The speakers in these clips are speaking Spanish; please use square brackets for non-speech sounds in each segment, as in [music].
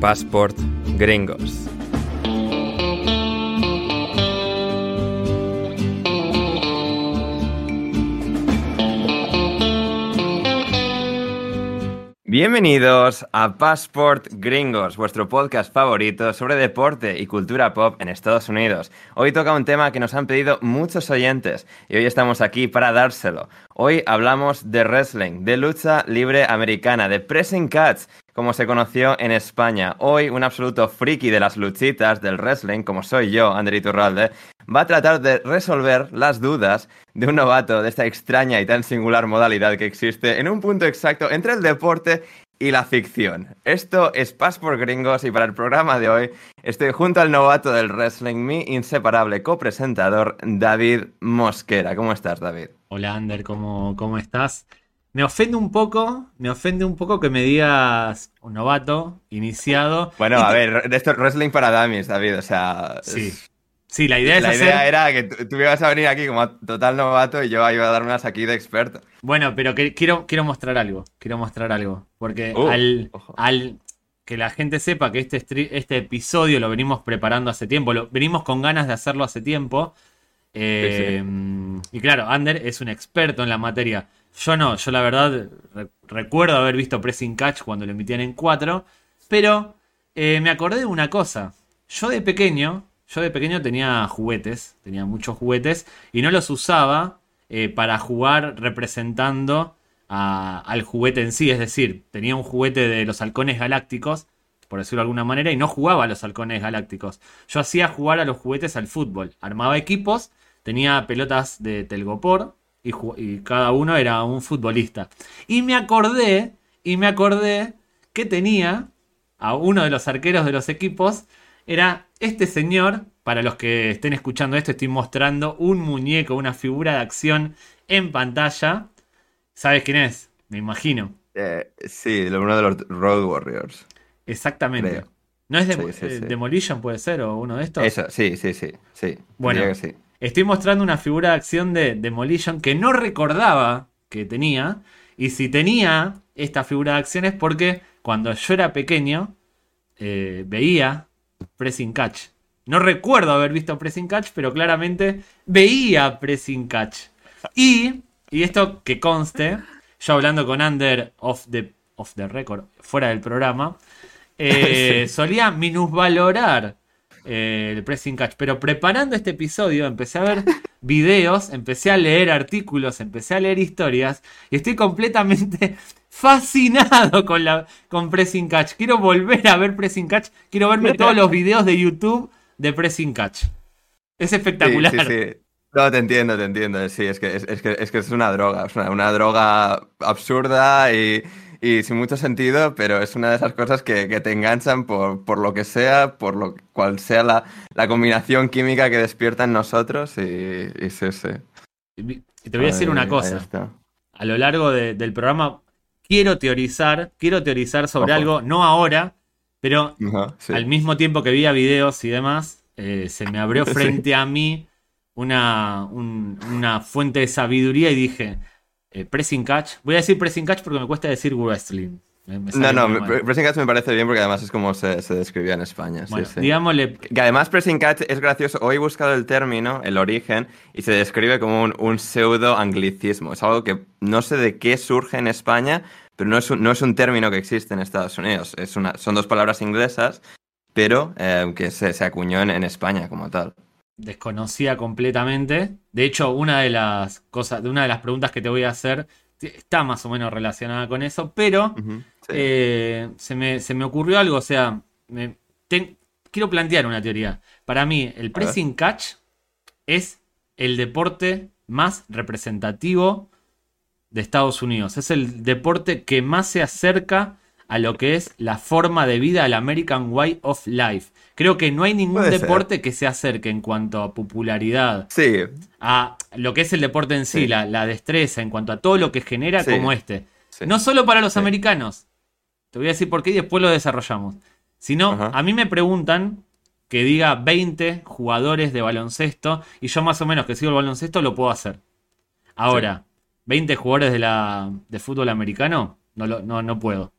Passport Gringos. Bienvenidos a Passport Gringos, vuestro podcast favorito sobre deporte y cultura pop en Estados Unidos. Hoy toca un tema que nos han pedido muchos oyentes y hoy estamos aquí para dárselo. Hoy hablamos de wrestling, de lucha libre americana, de pressing cuts como se conoció en España. Hoy, un absoluto friki de las luchitas del wrestling, como soy yo, Ander Iturralde, va a tratar de resolver las dudas de un novato de esta extraña y tan singular modalidad que existe en un punto exacto entre el deporte y la ficción. Esto es Paz por Gringos y para el programa de hoy estoy junto al novato del wrestling, mi inseparable copresentador, David Mosquera. ¿Cómo estás, David? Hola, Ander, ¿cómo, cómo estás? Me ofende un poco, me ofende un poco que me digas un novato, iniciado. Bueno, a ver, esto es wrestling para dummies, David, o sea... Sí. Sí, la idea es La idea era que tú, ibas a venir aquí como total novato y yo iba a dar unas aquí de experto. Bueno, pero que, quiero, quiero mostrar algo, quiero mostrar algo. Porque uh, al, al, que la gente sepa que este, este episodio lo venimos preparando hace tiempo, lo, venimos con ganas de hacerlo hace tiempo. Eh, y claro, Ander es un experto en la materia. Yo no, yo la verdad recuerdo haber visto Pressing Catch cuando lo emitían en 4, pero eh, me acordé de una cosa. Yo de pequeño, yo de pequeño tenía juguetes, tenía muchos juguetes y no los usaba eh, para jugar representando al juguete en sí. Es decir, tenía un juguete de los halcones galácticos, por decirlo de alguna manera, y no jugaba a los halcones galácticos. Yo hacía jugar a los juguetes al fútbol. Armaba equipos, tenía pelotas de telgopor, y, cada uno era un futbolista. Y me acordé, y me acordé que tenía a uno de los arqueros de los equipos, era este señor, para los que estén escuchando esto, estoy mostrando un muñeco, una figura de acción en pantalla. ¿Sabes quién es? Me imagino. Eh, sí, uno de los Road Warriors. Exactamente. ¿No es de, Demolition, puede ser, o uno de estos? Eso, sí, sí, sí. sí. Bueno, sí. Estoy mostrando una figura de acción de Demolition que no recordaba que tenía. Y si tenía esta figura de acción es porque cuando yo era pequeño eh, veía Pressing Catch. No recuerdo haber visto Pressing Catch, pero claramente veía Pressing Catch. Y, y esto que conste, yo hablando con Under off the, off the record, fuera del programa, eh, [laughs] solía minusvalorar eh, el pressing catch. Pero preparando este episodio empecé a ver [laughs] videos, empecé a leer artículos, empecé a leer historias y estoy completamente [laughs] fascinado con la con pressing catch. Quiero volver a ver pressing catch, quiero verme todos los videos de YouTube de pressing catch. Es espectacular. No, te entiendo, te entiendo. Sí, es que es, que, es, una droga, es una droga absurda y y sin mucho sentido, pero es una de esas cosas que, te enganchan por, lo que sea, por lo cual sea la, combinación química que despierta en nosotros y, y sí, sí. Y te voy a decir una cosa. A lo largo del programa quiero teorizar, quiero teorizar sobre algo, no ahora, pero al mismo tiempo que veía videos y demás, eh, se me abrió [laughs] frente a mí una, una fuente de sabiduría y dije, eh, pressing catch. Voy a decir pressing catch porque me cuesta decir wrestling. no, no, pressing catch me parece bien porque además es como se, describía en España. Digámosle. Que además pressing catch es gracioso. Hoy he buscado el término, el origen, y se describe como un, pseudo anglicismo. Es algo que no sé de qué surge en España, pero no es un, no es un término que existe en Estados Unidos. Es una, son dos palabras inglesas, pero eh, que se, se acuñó en España como tal desconocía completamente. De hecho, una de las cosas, una de las preguntas que te voy a hacer está más o menos relacionada con eso, pero eh, se, me, ocurrió algo, o sea, quiero plantear una teoría. Para mí, el pressing catch es el deporte más representativo de Estados Unidos. Es el deporte que más se acerca a lo que es la forma de vida, al American Way of Life. Creo que no hay ningún deporte que se acerque en cuanto a popularidad. Sí. A lo que es el deporte en sí, La, destreza, en cuanto a todo lo que genera como este. No solo para los americanos. Te voy a decir por qué y después lo desarrollamos. Sino, a mí me preguntan que diga 20 jugadores de baloncesto y yo más o menos que sigo el baloncesto lo puedo hacer. Ahora, 20 jugadores de, la, de fútbol americano, no, no, no puedo.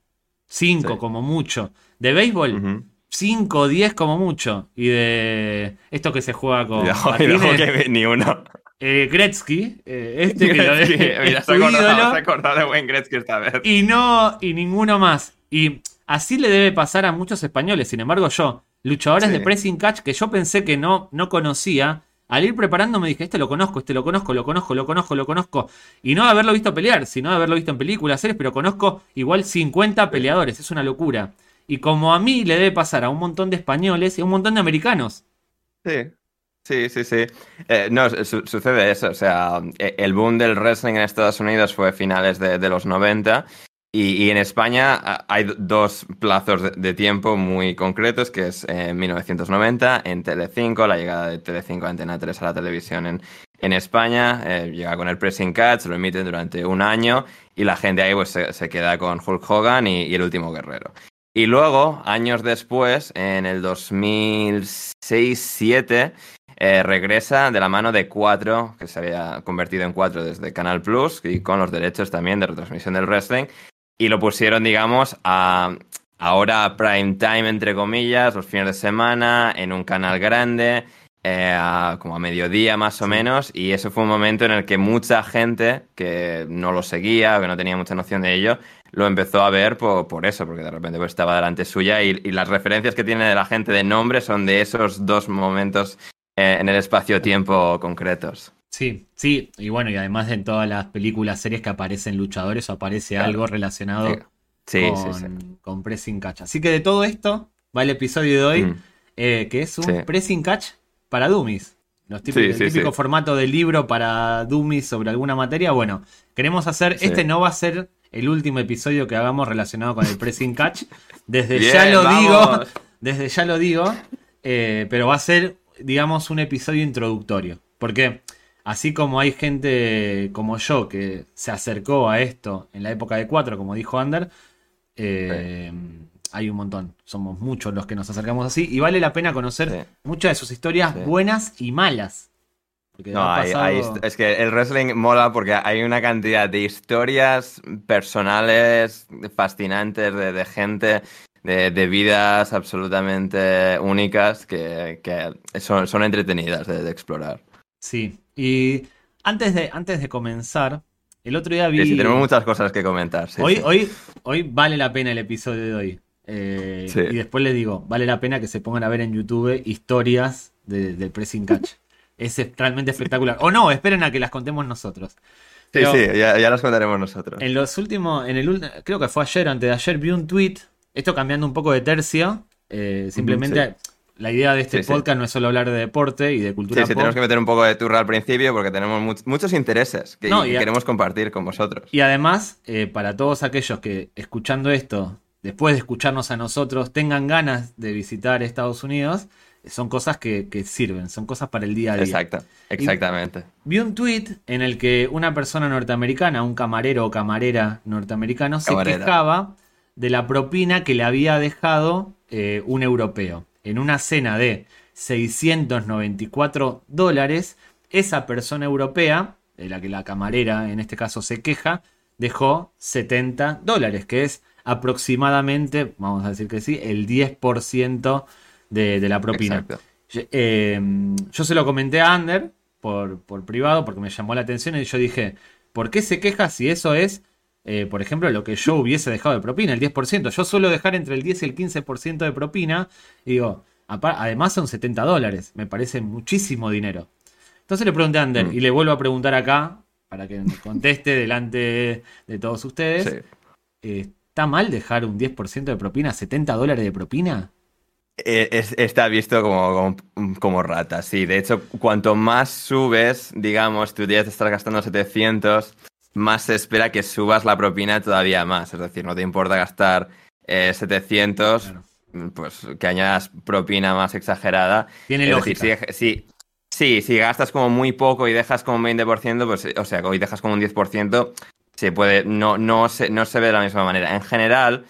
5 como mucho. De béisbol, 5 o 10 como mucho. Y de esto que se juega con. [laughs] ni uno. Eh, Gretzky, eh, este que lo [laughs] [laughs] Mira, se acordado, de buen Gretzky esta vez. Y no, y ninguno más. Y así le debe pasar a muchos españoles. Sin embargo, yo, luchadores de pressing catch que yo pensé que no, no conocía, al ir preparando me dije, este lo conozco, este lo conozco, lo conozco, lo conozco, lo conozco. Y no haberlo visto pelear, sino haberlo visto en películas, series, pero conozco igual 50 peleadores, es una locura. Y como a mí le debe pasar a un montón de españoles y a un montón de americanos. Sí, sí, sí, sí. Eh, no, sucede eso. O sea, e, el boom del wrestling en Estados Unidos fue finales de, de los 90 y, en España hay dos plazos de, tiempo muy concretos, que es en 1990 en Telecinco, la llegada de Telecinco a Antena 3 a la televisión en, en España, eh, llega con el pressing catch, lo emiten durante un año y la gente ahí pues se, queda con Hulk Hogan y, el último guerrero. Y luego, años después, en el 2006-2007, eh, regresa de la mano de Cuatro, que se había convertido en Cuatro desde Canal Plus y con los derechos también de retransmisión del wrestling y lo pusieron, digamos, a ahora prime time, entre comillas, los fines de semana, en un canal grande, eh, como a mediodía más o menos, y eso fue un momento en el que mucha gente que no lo seguía o que no tenía mucha noción de ello, lo empezó a ver por, eso, porque de repente pues, estaba delante suya y, las referencias que tiene de la gente de nombre son de esos dos momentos eh, en el espacio-tiempo concretos. Sí, sí, y bueno, y además en todas las películas, series que aparecen luchadores o aparece algo relacionado con, Pressing Catch. Así que de todo esto va el episodio de hoy, mm. eh, que es un Pressing Catch para Dummies. Los típicos, el típico formato de libro para Dummies sobre alguna materia. Bueno, queremos hacer, este no va a ser el último episodio que hagamos relacionado con el Pressing Catch. Desde ya lo digo, [laughs] desde ya lo digo, eh, pero va a ser, digamos, un episodio introductorio. Porque Así como hay gente como yo que se acercó a esto en la época de 4, como dijo Ander, eh, hay un montón. Somos muchos los que nos acercamos así y vale la pena conocer muchas de sus historias buenas y malas. No, es que el wrestling mola porque hay una cantidad de historias personales fascinantes de, gente, de, vidas absolutamente únicas que, son, entretenidas de explorar. Sí, y antes de, antes de comenzar, el otro día vi. Sí, tenemos muchas cosas que comentar. hoy, Hoy, hoy vale la pena el episodio de hoy. Eh, y después les digo, vale la pena que se pongan a ver en YouTube historias del Pressing Catch. [laughs] es realmente espectacular. O no, esperen a que las contemos nosotros. Sí, sí, ya, las contaremos nosotros. En los últimos, en el creo que fue ayer, antes de ayer, vi un tweet, esto cambiando un poco de tercio, eh, simplemente la idea de este podcast no es solo hablar de deporte y de cultura. Sí, sí, tenemos que meter un poco de turra al principio porque tenemos muchos intereses que, queremos compartir con vosotros. Y además, eh, para todos aquellos que escuchando esto, después de escucharnos a nosotros, tengan ganas de visitar Estados Unidos, son cosas que, sirven, son cosas para el día a día. Exacto, exactamente. vi un tweet en el que una persona norteamericana, un camarero o camarera norteamericano, se quejaba de la propina que le había dejado eh, un europeo en una cena de 694 dólares, esa persona europea, de la que la camarera en este caso se queja, dejó 70 dólares, que es aproximadamente, vamos a decir que sí, el 10% de, de, la propina. Eh, yo, se lo comenté a Ander por, por, privado porque me llamó la atención y yo dije, ¿por qué se queja si eso es, eh, por ejemplo, lo que yo hubiese dejado de propina, el 10%? Yo suelo dejar entre el 10 y el 15% de propina y digo, además son 70 dólares, me parece muchísimo dinero. Entonces le pregunté a Ander mm. y le vuelvo a preguntar acá, para que conteste delante de todos ustedes. ¿Está mal dejar un 10% de propina, 70 dólares de propina? Eh, está visto como, como, rata, sí. De hecho, cuanto más subes, digamos, tú ya te estás gastando 700, más se espera que subas la propina todavía más. Es decir, no te importa gastar 700, eh, pues que añadas propina más exagerada. Tiene lógica. si, sí, si gastas como muy poco y dejas como un 20%, pues, o sea, hoy dejas como un 10%, se puede, no, no, se, no se ve de la misma manera. En general,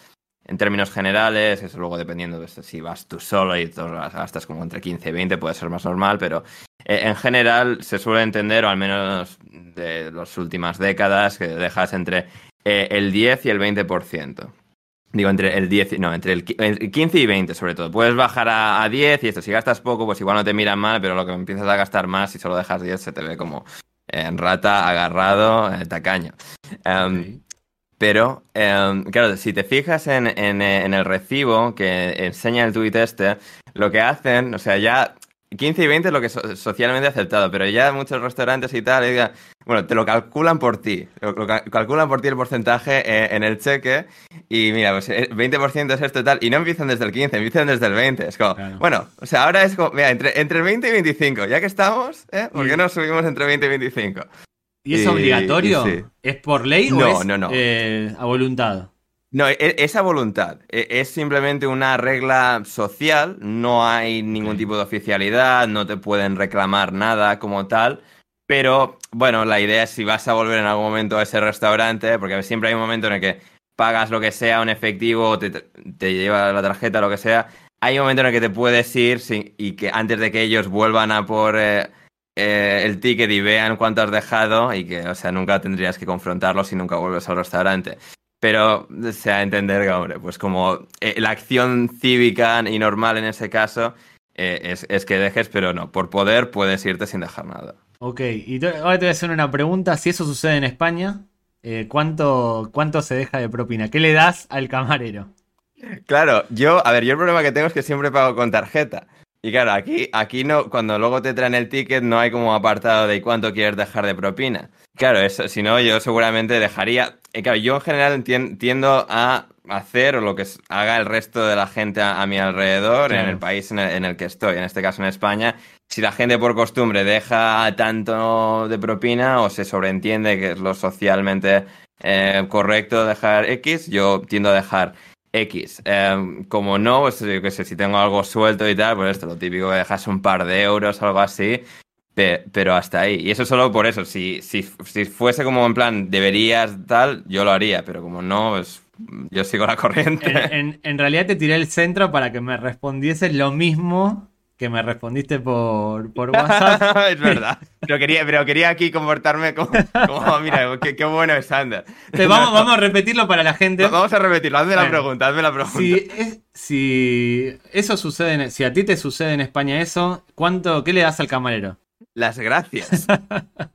en términos generales, eso luego dependiendo de si vas tú solo y todas gastas como entre 15 y 20, puede ser más normal, pero eh, en general se suele entender, o al menos de las últimas décadas, que dejas entre eh, el 10 y el 20%. Digo, entre el 10, no, entre el 15 y 20 sobre todo. Puedes bajar a, 10 y esto, si gastas poco, pues igual no te miran mal, pero lo que empiezas a gastar más, si solo dejas 10, se te ve como en rata, agarrado, eh, tacaño. Em, pero, em, claro, si te fijas en, en, el recibo que enseña el tweet este, lo que hacen, o sea, ya 15 y 20 es lo que es socialmente aceptado, pero ya muchos restaurantes y tal, bueno, te lo calculan por ti, lo, calculan por ti el porcentaje eh, en el cheque y mira, pues 20% eh, es esto y tal, y no empiezan desde el 15, empiezan desde el 20. Es como, bueno, o sea, ahora es como, mira, entre, entre el 20 y 25, ya que estamos, ¿eh? ¿por qué no subimos entre 20 y 25? ¿Y es obligatorio? ¿Es por ley o es no, no. Eh, a voluntad? No, e, esa voluntad e, es simplemente una regla social, no hay ningún tipo de oficialidad, no te pueden reclamar nada como tal, pero bueno, la idea es si vas a volver en algún momento a ese restaurante, porque siempre hay un momento en el que pagas lo que sea, un efectivo, te, te lleva la tarjeta, lo que sea, hay un momento en el que te puedes ir y que antes de que ellos vuelvan a por eh, eh, el ticket y vean cuánto has dejado y que, o sea, nunca tendrías que confrontarlos si nunca vuelves al restaurante. Pero, o sea, entender que, hombre, pues como eh, la acción cívica y normal en ese caso eh, es, que dejes, pero no, por poder puedes irte sin dejar nada. Ok, y ahora te voy a hacer una pregunta. Si eso sucede en España, ¿cuánto, ¿cuánto se deja de propina? ¿Qué le das al camarero? Claro, yo, a ver, yo el problema que tengo es que siempre pago con tarjeta. Y claro, aquí, aquí no, cuando luego te traen el ticket no hay como apartado de cuánto quieres dejar de propina. Claro, eso, si no, yo seguramente dejaría. Y claro, yo en general tiendo a hacer lo que haga el resto de la gente a, mi alrededor en el país en el, que estoy, en este caso en España. Si la gente por costumbre deja tanto de propina o se sobreentiende que es lo socialmente eh, correcto dejar X, yo tiendo a dejar X. Em, como no, pues yo qué sé, si tengo algo suelto y tal, pues esto, lo típico que dejas un par de euros, algo así, pero hasta ahí. Y eso solo por eso. Si, si, si fuese como en plan, deberías tal, yo lo haría, pero como no, pues yo sigo la [laughs] corriente. En, en, realidad te tiré el centro para que me respondieses lo mismo que me respondiste por, por [laughs] WhatsApp. es verdad. Pero quería, pero quería aquí comportarme como, mira, qué, bueno es Sander. vamos, vamos a repetirlo para la gente. Vamos a repetirlo, hazme la pregunta, hazme la pregunta. Si, si eso sucede, si a ti te sucede en España eso, ¿cuánto, qué le das al camarero? Las gracias.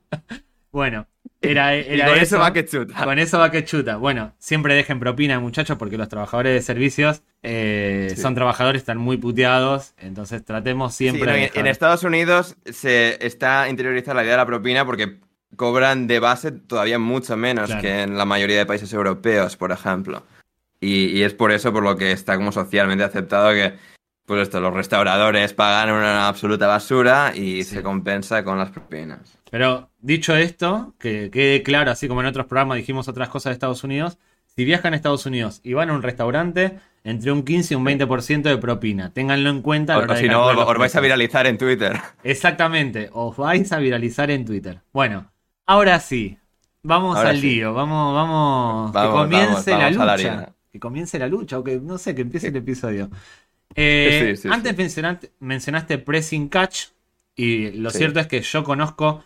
[laughs] bueno, era, era con eso, va que chuta. Con eso va que chuta. Bueno, siempre dejen propina, muchachos, porque los trabajadores de servicios eh, son trabajadores, están muy puteados. Entonces tratemos siempre. en Estados Unidos se está interiorizada la idea de la propina porque cobran de base todavía mucho menos que en la mayoría de países europeos, por ejemplo. y, es por eso por lo que está como socialmente aceptado que pues esto, los restauradores pagan una absoluta basura y se compensa con las propinas. Pero dicho esto, que quede claro, así como en otros programas dijimos otras cosas de Estados Unidos, si viajan a Estados Unidos y van a un restaurante, entre un 15 y un 20% de propina. Ténganlo en cuenta. O, si no, os vais a viralizar en Twitter. Exactamente, os vais a viralizar en Twitter. Bueno, ahora sí, vamos al lío, vamos, vamos, que comience la lucha. que comience la lucha, o que no sé, que empiece el episodio. Eh, antes mencionaste, Pressing Catch y lo cierto es que yo conozco,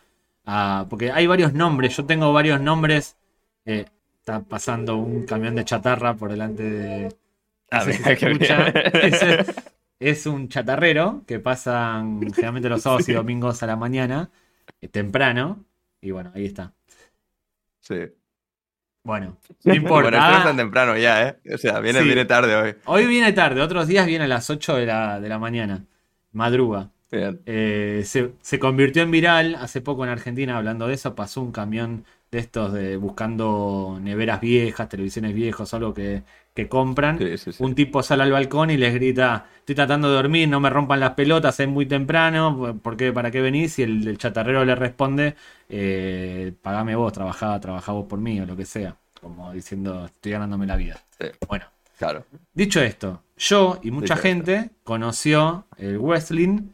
porque hay varios nombres, yo tengo varios nombres. Eh, está pasando un camión de chatarra por delante de... [laughs] es, un chatarrero que pasan generalmente los sábados y domingos a la mañana, eh, temprano, y bueno, ahí está. Sí. Bueno, [laughs] no importa. bueno, esto es tan temprano ya, ¿eh? O sea, viene, viene tarde hoy. Hoy viene tarde, otros días viene a las 8 de la, de la mañana. Madruga. Eh, se, se, convirtió en viral hace poco en Argentina, hablando de eso, pasó un camión de estos de buscando neveras viejas, televisiones viejas, algo que, que compran. un tipo sale al balcón y les grita, estoy tratando de dormir, no me rompan las pelotas, es muy temprano, ¿por qué, ¿para qué venís? Y el, chatarrero le responde, eh, pagame vos, trabajá, trabajá vos por mí o lo que sea. Como diciendo, estoy ganándome la vida. Bueno, claro. dicho esto, yo y mucha gente conoció el wrestling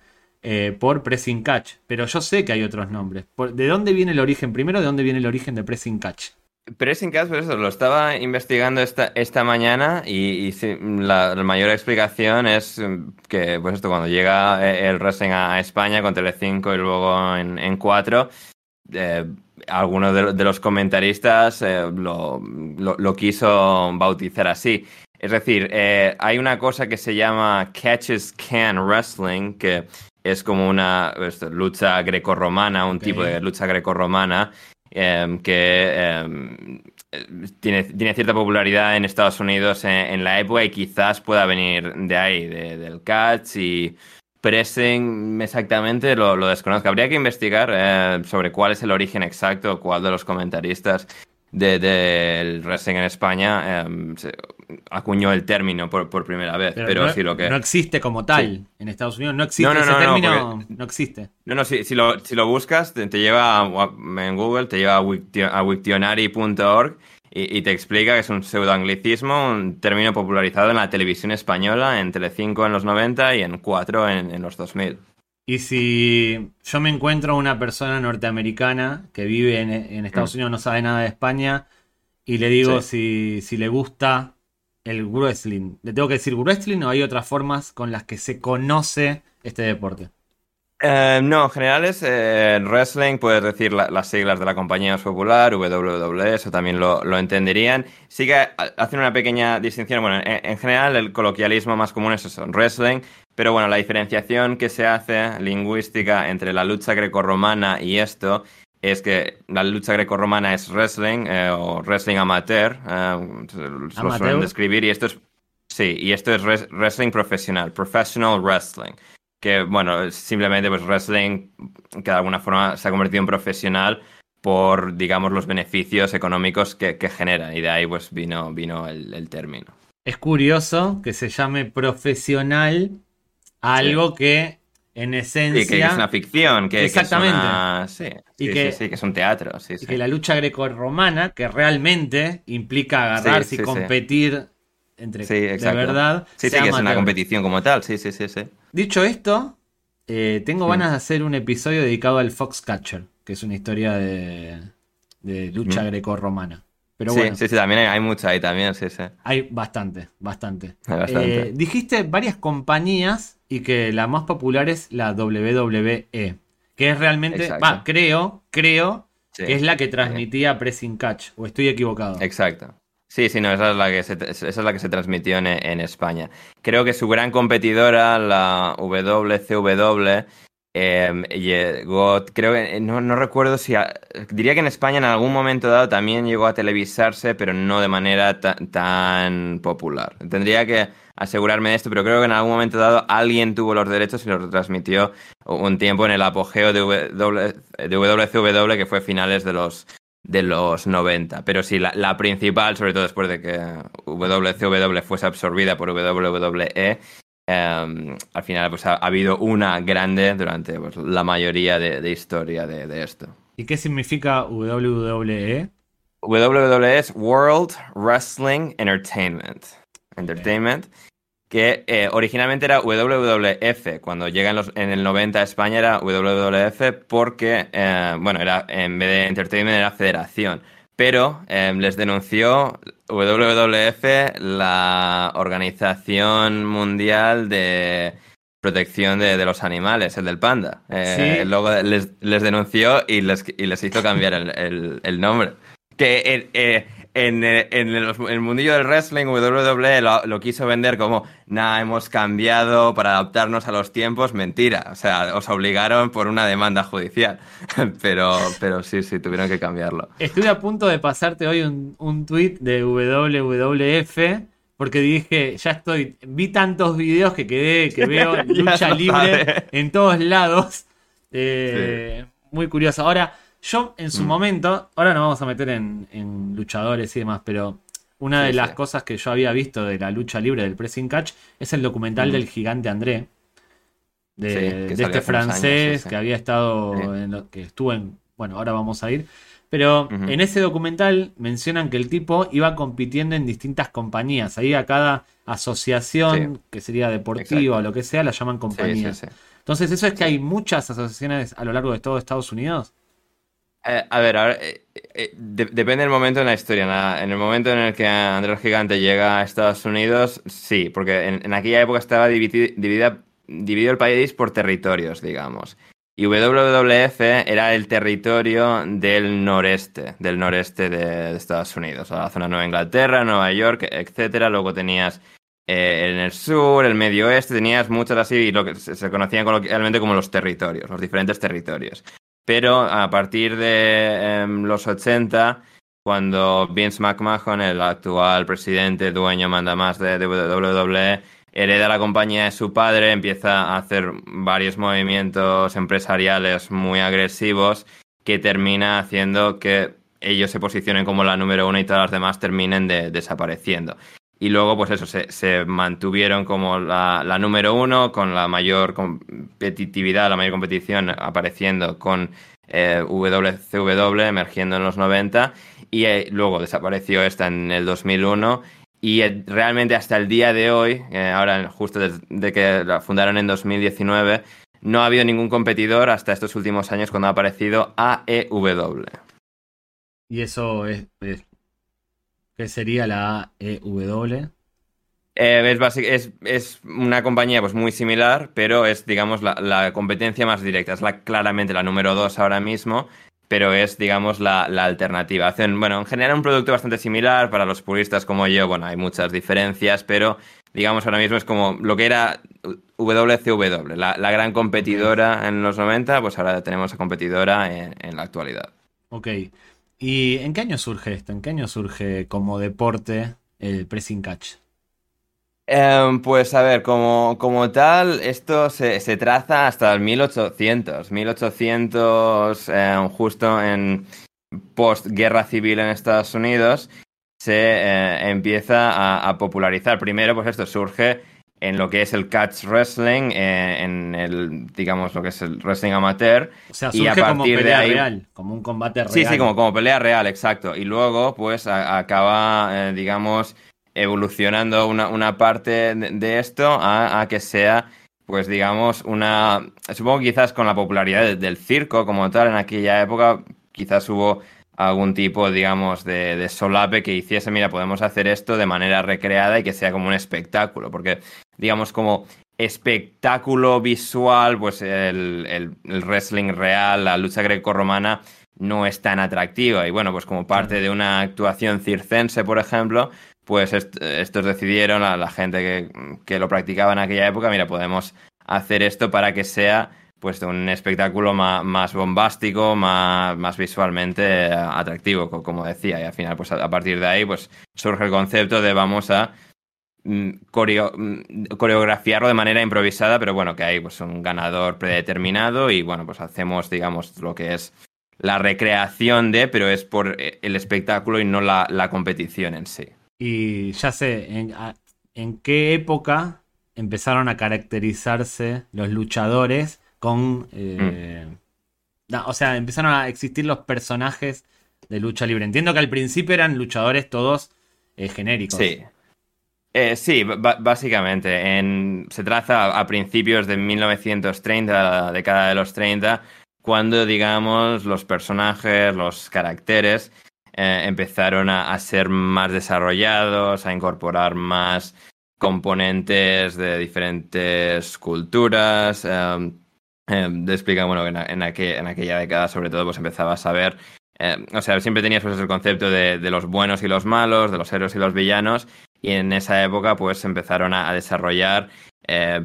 eh, por Pressing Catch. Pero yo sé que hay otros nombres. ¿De dónde viene el origen? Primero, ¿de dónde viene el origen de Pressing Catch? Pressing Catch, por eso lo estaba investigando esta, esta mañana y, la, mayor explicación es que, pues esto, cuando llega eh, el wrestling a, España con Telecinco y luego en, en 4, eh, algunos de, los comentaristas lo, lo, quiso bautizar así. Es decir, eh, hay una cosa que se llama Catches Can Wrestling, que es como una lucha grecorromana, un tipo de lucha grecorromana, em, que em, tiene, tiene, cierta popularidad en Estados Unidos en, la época y quizás pueda venir de ahí, del catch y pressing exactamente, lo, lo desconozco. Habría que investigar eh, sobre cuál es el origen exacto, cuál de los comentaristas del wrestling en España em, acuñó el término por, primera vez. Pero, no, lo que... no existe como tal en Estados Unidos, no existe ese término, no existe. No, no, si, si, lo, si lo buscas, te, lleva en Google, te lleva a wiktionary.org y, te explica que es un pseudoanglicismo, un término popularizado en la televisión española, en Telecinco en los 90 y en 4 en, en los 2000. Y si yo me encuentro una persona norteamericana que vive en, Estados mm. Unidos, no sabe nada de España, y le digo si, si, le gusta el wrestling, ¿le tengo que decir wrestling o hay otras formas con las que se conoce este deporte? Eh, no, en general es eh, wrestling, puedes decir las siglas de la compañía más popular, WWE, eso también lo, entenderían. Sí que hacen una pequeña distinción, bueno, en, general el coloquialismo más común es eso, wrestling, pero bueno, la diferenciación que se hace lingüística entre la lucha grecorromana y esto es que la lucha grecorromana es wrestling eh, o wrestling amateur, lo suelen describir, y esto es, sí, y esto es wrestling profesional, professional wrestling que, bueno, simplemente pues wrestling que de alguna forma se ha convertido en profesional por, digamos, los beneficios económicos que, genera. Y de ahí pues vino, vino el, término. Es curioso que se llame profesional algo que en esencia... Sí, que es una ficción, que, Exactamente. sí, y que, sí, que es un teatro. y que la lucha greco-romana, que realmente implica agarrarse y competir entre sí, de verdad. Sí, sí, que es una competición como tal, sí, sí, sí, sí. Dicho esto, eh, tengo ganas de hacer un episodio dedicado al Foxcatcher, que es una historia de, lucha mm. greco-romana. Pero sí, bueno, sí, sí, también hay, mucha ahí también, sí, sí. Hay bastante, bastante. Eh, dijiste varias compañías y que la más popular es la WWE, que es realmente, va, creo, creo que es la que transmitía Pressing Catch, o estoy equivocado. Exacto. Sí, sí, no, esa es la que se, esa es la que se transmitió en, España. Creo que su gran competidora, la WCW, em, llegó, creo que, no, no recuerdo si, diría que en España en algún momento dado también llegó a televisarse, pero no de manera tan popular. Tendría que asegurarme de esto, pero creo que en algún momento dado alguien tuvo los derechos y los retransmitió un tiempo en el apogeo de, de WCW, que fue finales de los de los 90. Pero sí, la, principal, sobre todo después de que WCW fuese absorbida por WWE, em, al final pues, ha, habido una grande durante pues, la mayoría de, historia de, esto. ¿Y qué significa WWE? WWE es World Wrestling Entertainment. Entertainment que eh, originalmente era WWF, cuando llega en, los, en, el 90 a España era WWF porque, eh, bueno, era en vez de Entertainment era Federación, pero em, les denunció WWF la Organización Mundial de Protección de, los Animales, el del panda. Eh, luego les, les, denunció y les, y les hizo cambiar el, el, el nombre. Que en, eh, en, el, mundillo del wrestling, WWE lo, quiso vender como, nada, hemos cambiado para adaptarnos a los tiempos. Mentira, o sea, os obligaron por una demanda judicial. [laughs] pero, pero sí, sí, tuvieron que cambiarlo. Estuve a punto de pasarte hoy un, un tweet de WWF. Porque dije, ya estoy, vi tantos videos que quedé, que [laughs] veo lucha libre en todos lados. Eh, muy curioso. Ahora, yo en su mm. momento, ahora nos vamos a meter en, luchadores y demás, pero una de las cosas que yo había visto de la lucha libre del pressing catch es el documental mm. del gigante André. De, este francés que había estado en lo, que estuvo en. Bueno, ahora vamos a ir. Pero en ese documental mencionan que el tipo iba compitiendo en distintas compañías. Ahí a cada asociación, que sería deportiva o lo que sea, la llaman compañías. Entonces, ¿eso es que hay muchas asociaciones a lo largo de todo Estados Unidos? Eh, a ver, eh, eh, depende del momento en la historia. En, el momento en el que Andrés Gigante llega a Estados Unidos, sí, porque en, aquella época estaba dividido el país por territorios, digamos. Y WWF era el territorio del noreste, del noreste de, Estados Unidos, la zona de Nueva Inglaterra, Nueva York, etcétera. Luego tenías en el sur, el medio oeste, tenías muchas así, y lo que se conocían coloquialmente como los territorios, los diferentes territorios. Pero a partir de em, los 80, cuando Vince McMahon, el actual presidente, dueño, manda más de, WWE, hereda la compañía de su padre, empieza a hacer varios movimientos empresariales muy agresivos que termina haciendo que ellos se posicionen como la número uno y todas las demás terminen desapareciendo. Y luego, pues eso, se, mantuvieron como la, número uno, con la mayor competitividad, la mayor competición apareciendo con eh, WCW emergiendo en los 90 y eh, luego desapareció esta en el 2001 y eh, realmente hasta el día de hoy, eh, ahora justo desde que la fundaron en 2019, no ha habido ningún competidor hasta estos últimos años cuando ha aparecido AEW. ¿Y eso es, qué sería la AEW? Eh, es, es, una compañía pues, muy similar, pero es, digamos, la, la competencia más directa. Es la, claramente la número dos ahora mismo pero es, digamos, la, alternativa. Hacen, bueno, en general un producto bastante similar para los puristas como yo, bueno, hay muchas diferencias, pero digamos ahora mismo es como lo que era WCW, la, la gran competidora en los 90, pues ahora tenemos a competidora en, la actualidad. Ok. ¿Y en qué año surge esto? ¿En qué año surge como deporte el pressing catch? Em, pues a ver, como, como tal, esto se, se, traza hasta el 1800. 1800, em, justo en post-guerra civil en Estados Unidos, se eh, empieza a, popularizar. Primero, pues esto surge en lo que es el catch wrestling, eh, en el, digamos, lo que es el wrestling amateur. O sea, surge y a partir como pelea de ahí, real, como un combate real. Sí, sí, como, como pelea real, exacto. Y luego, pues, acaba, eh, digamos, evolucionando una, una parte de, esto a, que sea, pues digamos, una... Supongo que quizás con la popularidad del circo como tal en aquella época, quizás hubo algún tipo, digamos, de, de, solape que hiciese, mira, podemos hacer esto de manera recreada y que sea como un espectáculo, porque, digamos, como espectáculo visual, pues el, el, wrestling real, la lucha greco-romana, no es tan atractiva. Y bueno, pues como parte de una actuación circense, por ejemplo, pues estos decidieron, la, la gente que, lo practicaba en aquella época, mira, podemos hacer esto para que sea pues un espectáculo más, bombástico, más, más, visualmente atractivo, como decía. Y al final, pues a, partir de ahí, pues surge el concepto de vamos a mm, mm, coreografiarlo de manera improvisada, pero bueno, que hay pues un ganador predeterminado y bueno, pues hacemos, digamos, lo que es la recreación de, pero es por eh, el espectáculo y no la competición en sí. Y ya sé, en, qué época empezaron a caracterizarse los luchadores con... Eh, mm. o sea, empezaron a existir los personajes de lucha libre. Entiendo que al principio eran luchadores todos eh, genéricos. Sí. Eh, sí, básicamente. En, se traza a principios de 1930, la década de los 30, cuando, digamos, los personajes, los caracteres eh, empezaron a, ser más desarrollados, a incorporar más componentes de diferentes culturas. Eh, eh, explica, bueno, en, en, aquella década sobre todo pues empezaba a saber, o sea, siempre tenías pues el concepto de, los buenos y los malos, de los héroes y los villanos, y en esa época pues empezaron a, desarrollar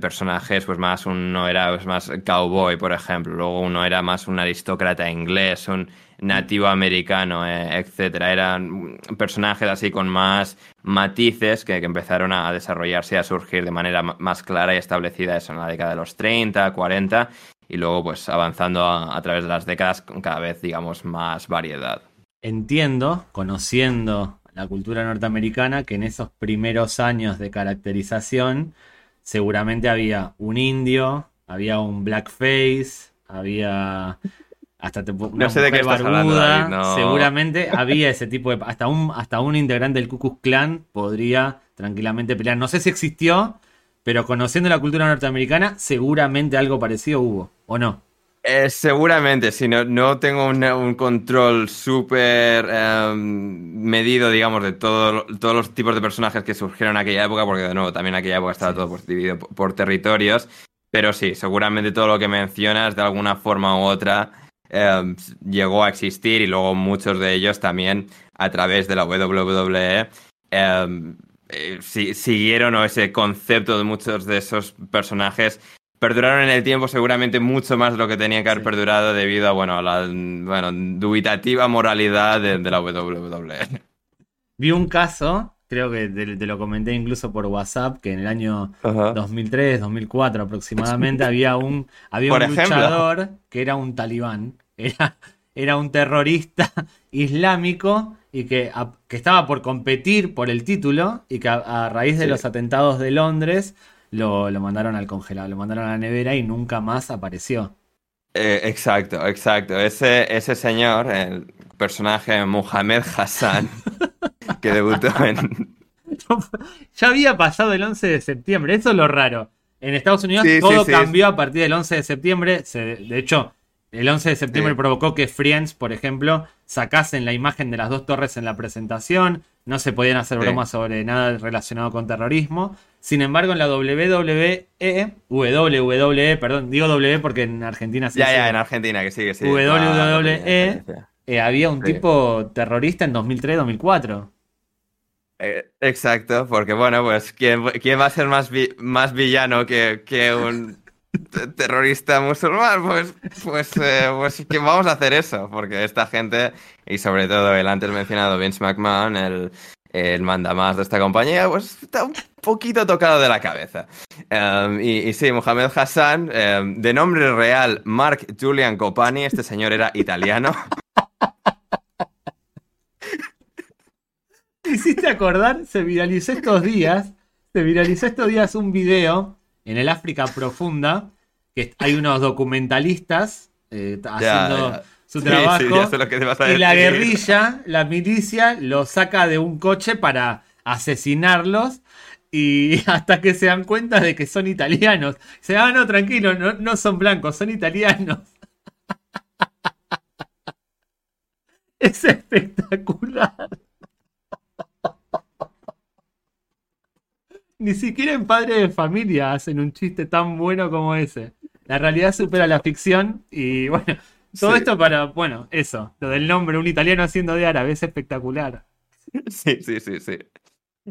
personajes, pues más uno era pues, más cowboy, por ejemplo, luego uno era más un aristócrata inglés, un nativo americano, eh, etcétera. Eran personajes así con más matices que, empezaron a desarrollarse y a surgir de manera más clara y establecida eso en la década de los 30, 40 y luego pues avanzando a, través de las décadas con cada vez digamos más variedad. Entiendo, conociendo la cultura norteamericana, que en esos primeros años de caracterización seguramente había un indio, había un blackface, había hasta te, no sé de qué estás hablando, seguramente había ese tipo de hasta un hasta un integrante del Ku Klux Klan podría tranquilamente pelear. No sé si existió pero conociendo la cultura norteamericana seguramente algo parecido hubo o no eh, seguramente, si no, no tengo un control súper em, medido, digamos, de todos los tipos de personajes que surgieron en aquella época, porque de nuevo, también en aquella época estaba todo dividido por, territorios. Pero sí, seguramente todo lo que mencionas de alguna forma u otra em, llegó a existir y luego muchos de ellos también a través de la WWE em, eh, siguieron ese concepto de muchos de esos personajes. Perduraron en el tiempo seguramente mucho más de lo que tenían que haber perdurado debido a, bueno, la bueno, dubitativa moralidad de, la WWE. Vi un caso, creo que te, lo comenté incluso por WhatsApp, que en el año 2003, 2004 aproximadamente [laughs] había un, había un luchador que era un talibán, era, era un terrorista [laughs] islámico y que, que, estaba por competir por el título y que a, raíz de los atentados de Londres lo, mandaron al congelado, lo mandaron a la nevera y nunca más apareció. Eh, exacto, exacto. Ese, ese señor, el personaje Mohamed Hassan, [laughs] que debutó en... ya había pasado el 11 de septiembre, eso es lo raro. En Estados Unidos todo cambió a partir del 11 de septiembre. de hecho, el 11 de septiembre provocó que Friends, por ejemplo, sacasen la imagen de las dos torres en la presentación. No se podían hacer bromas sobre nada relacionado con terrorismo. Sin embargo, en la WWE, WWE, perdón, digo W porque en Argentina sí. Ya, ya, en Argentina, que sigue, sí. WWE, eh, había un tipo terrorista en 2003-2004. Eh, exacto, porque bueno, pues ¿quién, quién va a ser más, más villano que, que un terrorista musulmán? Pues, pues, eh, pues que vamos a hacer eso, porque esta gente, y sobre todo el antes mencionado Vince McMahon, el, el mandamás de esta compañía, pues está un poquito tocado de la cabeza. Em, y, sí, Mohamed Hassan, em, de nombre real Mark Julian Copani, este señor era italiano. Hiciste acordar, se viralizó estos días, se viralizó estos días un video en el África Profunda, que hay unos documentalistas eh, haciendo su trabajo. y la guerrilla, la milicia, lo saca de un coche para asesinarlos. Y [laughs] hasta que se dan cuenta de que son italianos. Se van, ah, no, tranquilo, no, no son blancos, son italianos. [laughs] Es espectacular. Ni siquiera en Padre de Familia hacen un chiste tan bueno como ese. La realidad supera la ficción y bueno, todo esto para, bueno, eso, lo del nombre, un italiano haciendo de árabe, es espectacular. Sí, sí, sí, sí.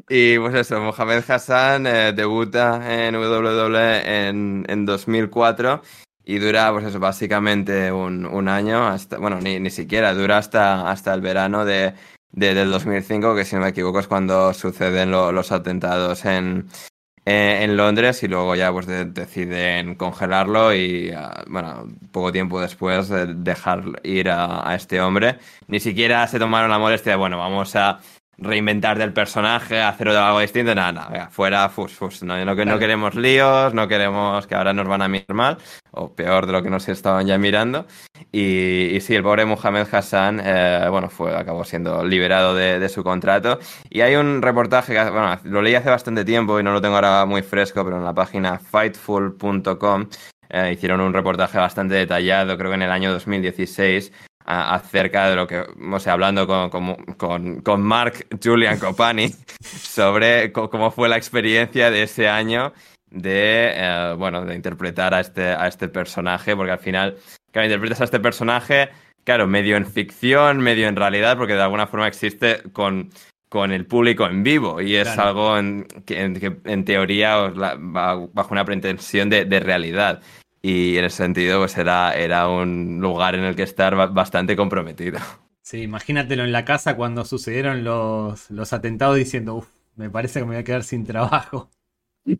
Y pues eso, Mohamed Hassan eh, debuta en WWE en, en, 2004 y dura, pues eso, básicamente un, año, hasta, bueno, ni, ni, siquiera, dura hasta, hasta el verano de, del 2005, que si no me equivoco es cuando suceden los atentados en, eh, en Londres y luego ya pues deciden congelarlo y ah, bueno, poco tiempo después de dejar ir a, a, este hombre. Ni siquiera se tomaron la molestia de, bueno, vamos a reinventar del personaje, hacer algo distinto, nada, nada, fuera fus, fus. No, no, no, queremos líos, no queremos que ahora nos van a mirar mal, o peor de lo que nos estaban ya mirando. Y, y sí, el pobre Mohamed Hassan, eh, bueno, fue, acabó siendo liberado de, de, su contrato. Y hay un reportaje, que, bueno, lo leí hace bastante tiempo y no lo tengo ahora muy fresco, pero en la página fightful.com eh, hicieron un reportaje bastante detallado, creo que en el año 2016, acerca de lo que, o sea, hablando con, con, con Mark Julian Copani [laughs] sobre cómo fue la experiencia de ese año de, eh, bueno, de interpretar a este, a este personaje, porque al final, claro, interpretas a este personaje, claro, medio en ficción, medio en realidad, porque de alguna forma existe con, con el público en vivo y es algo en, que, en, teoría va bajo una pretensión de, de realidad y en ese sentido pues era, era un lugar en el que estar bastante comprometido. Sí, imagínatelo en la casa cuando sucedieron los, los atentados diciendo, uff, me parece que me voy a quedar sin trabajo. [laughs]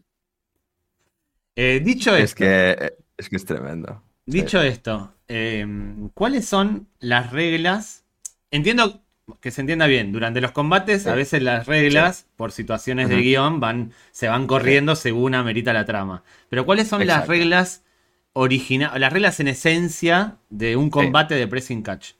Eh, dicho es Que, es que es tremendo. Dicho esto, em, ¿cuáles son las reglas? Entiendo que se entienda bien, durante los combates a veces las reglas, por situaciones de guion, van, se van corriendo según amerita la trama. Pero ¿cuáles son las reglas original, las reglas en esencia de un combate de pressing catch.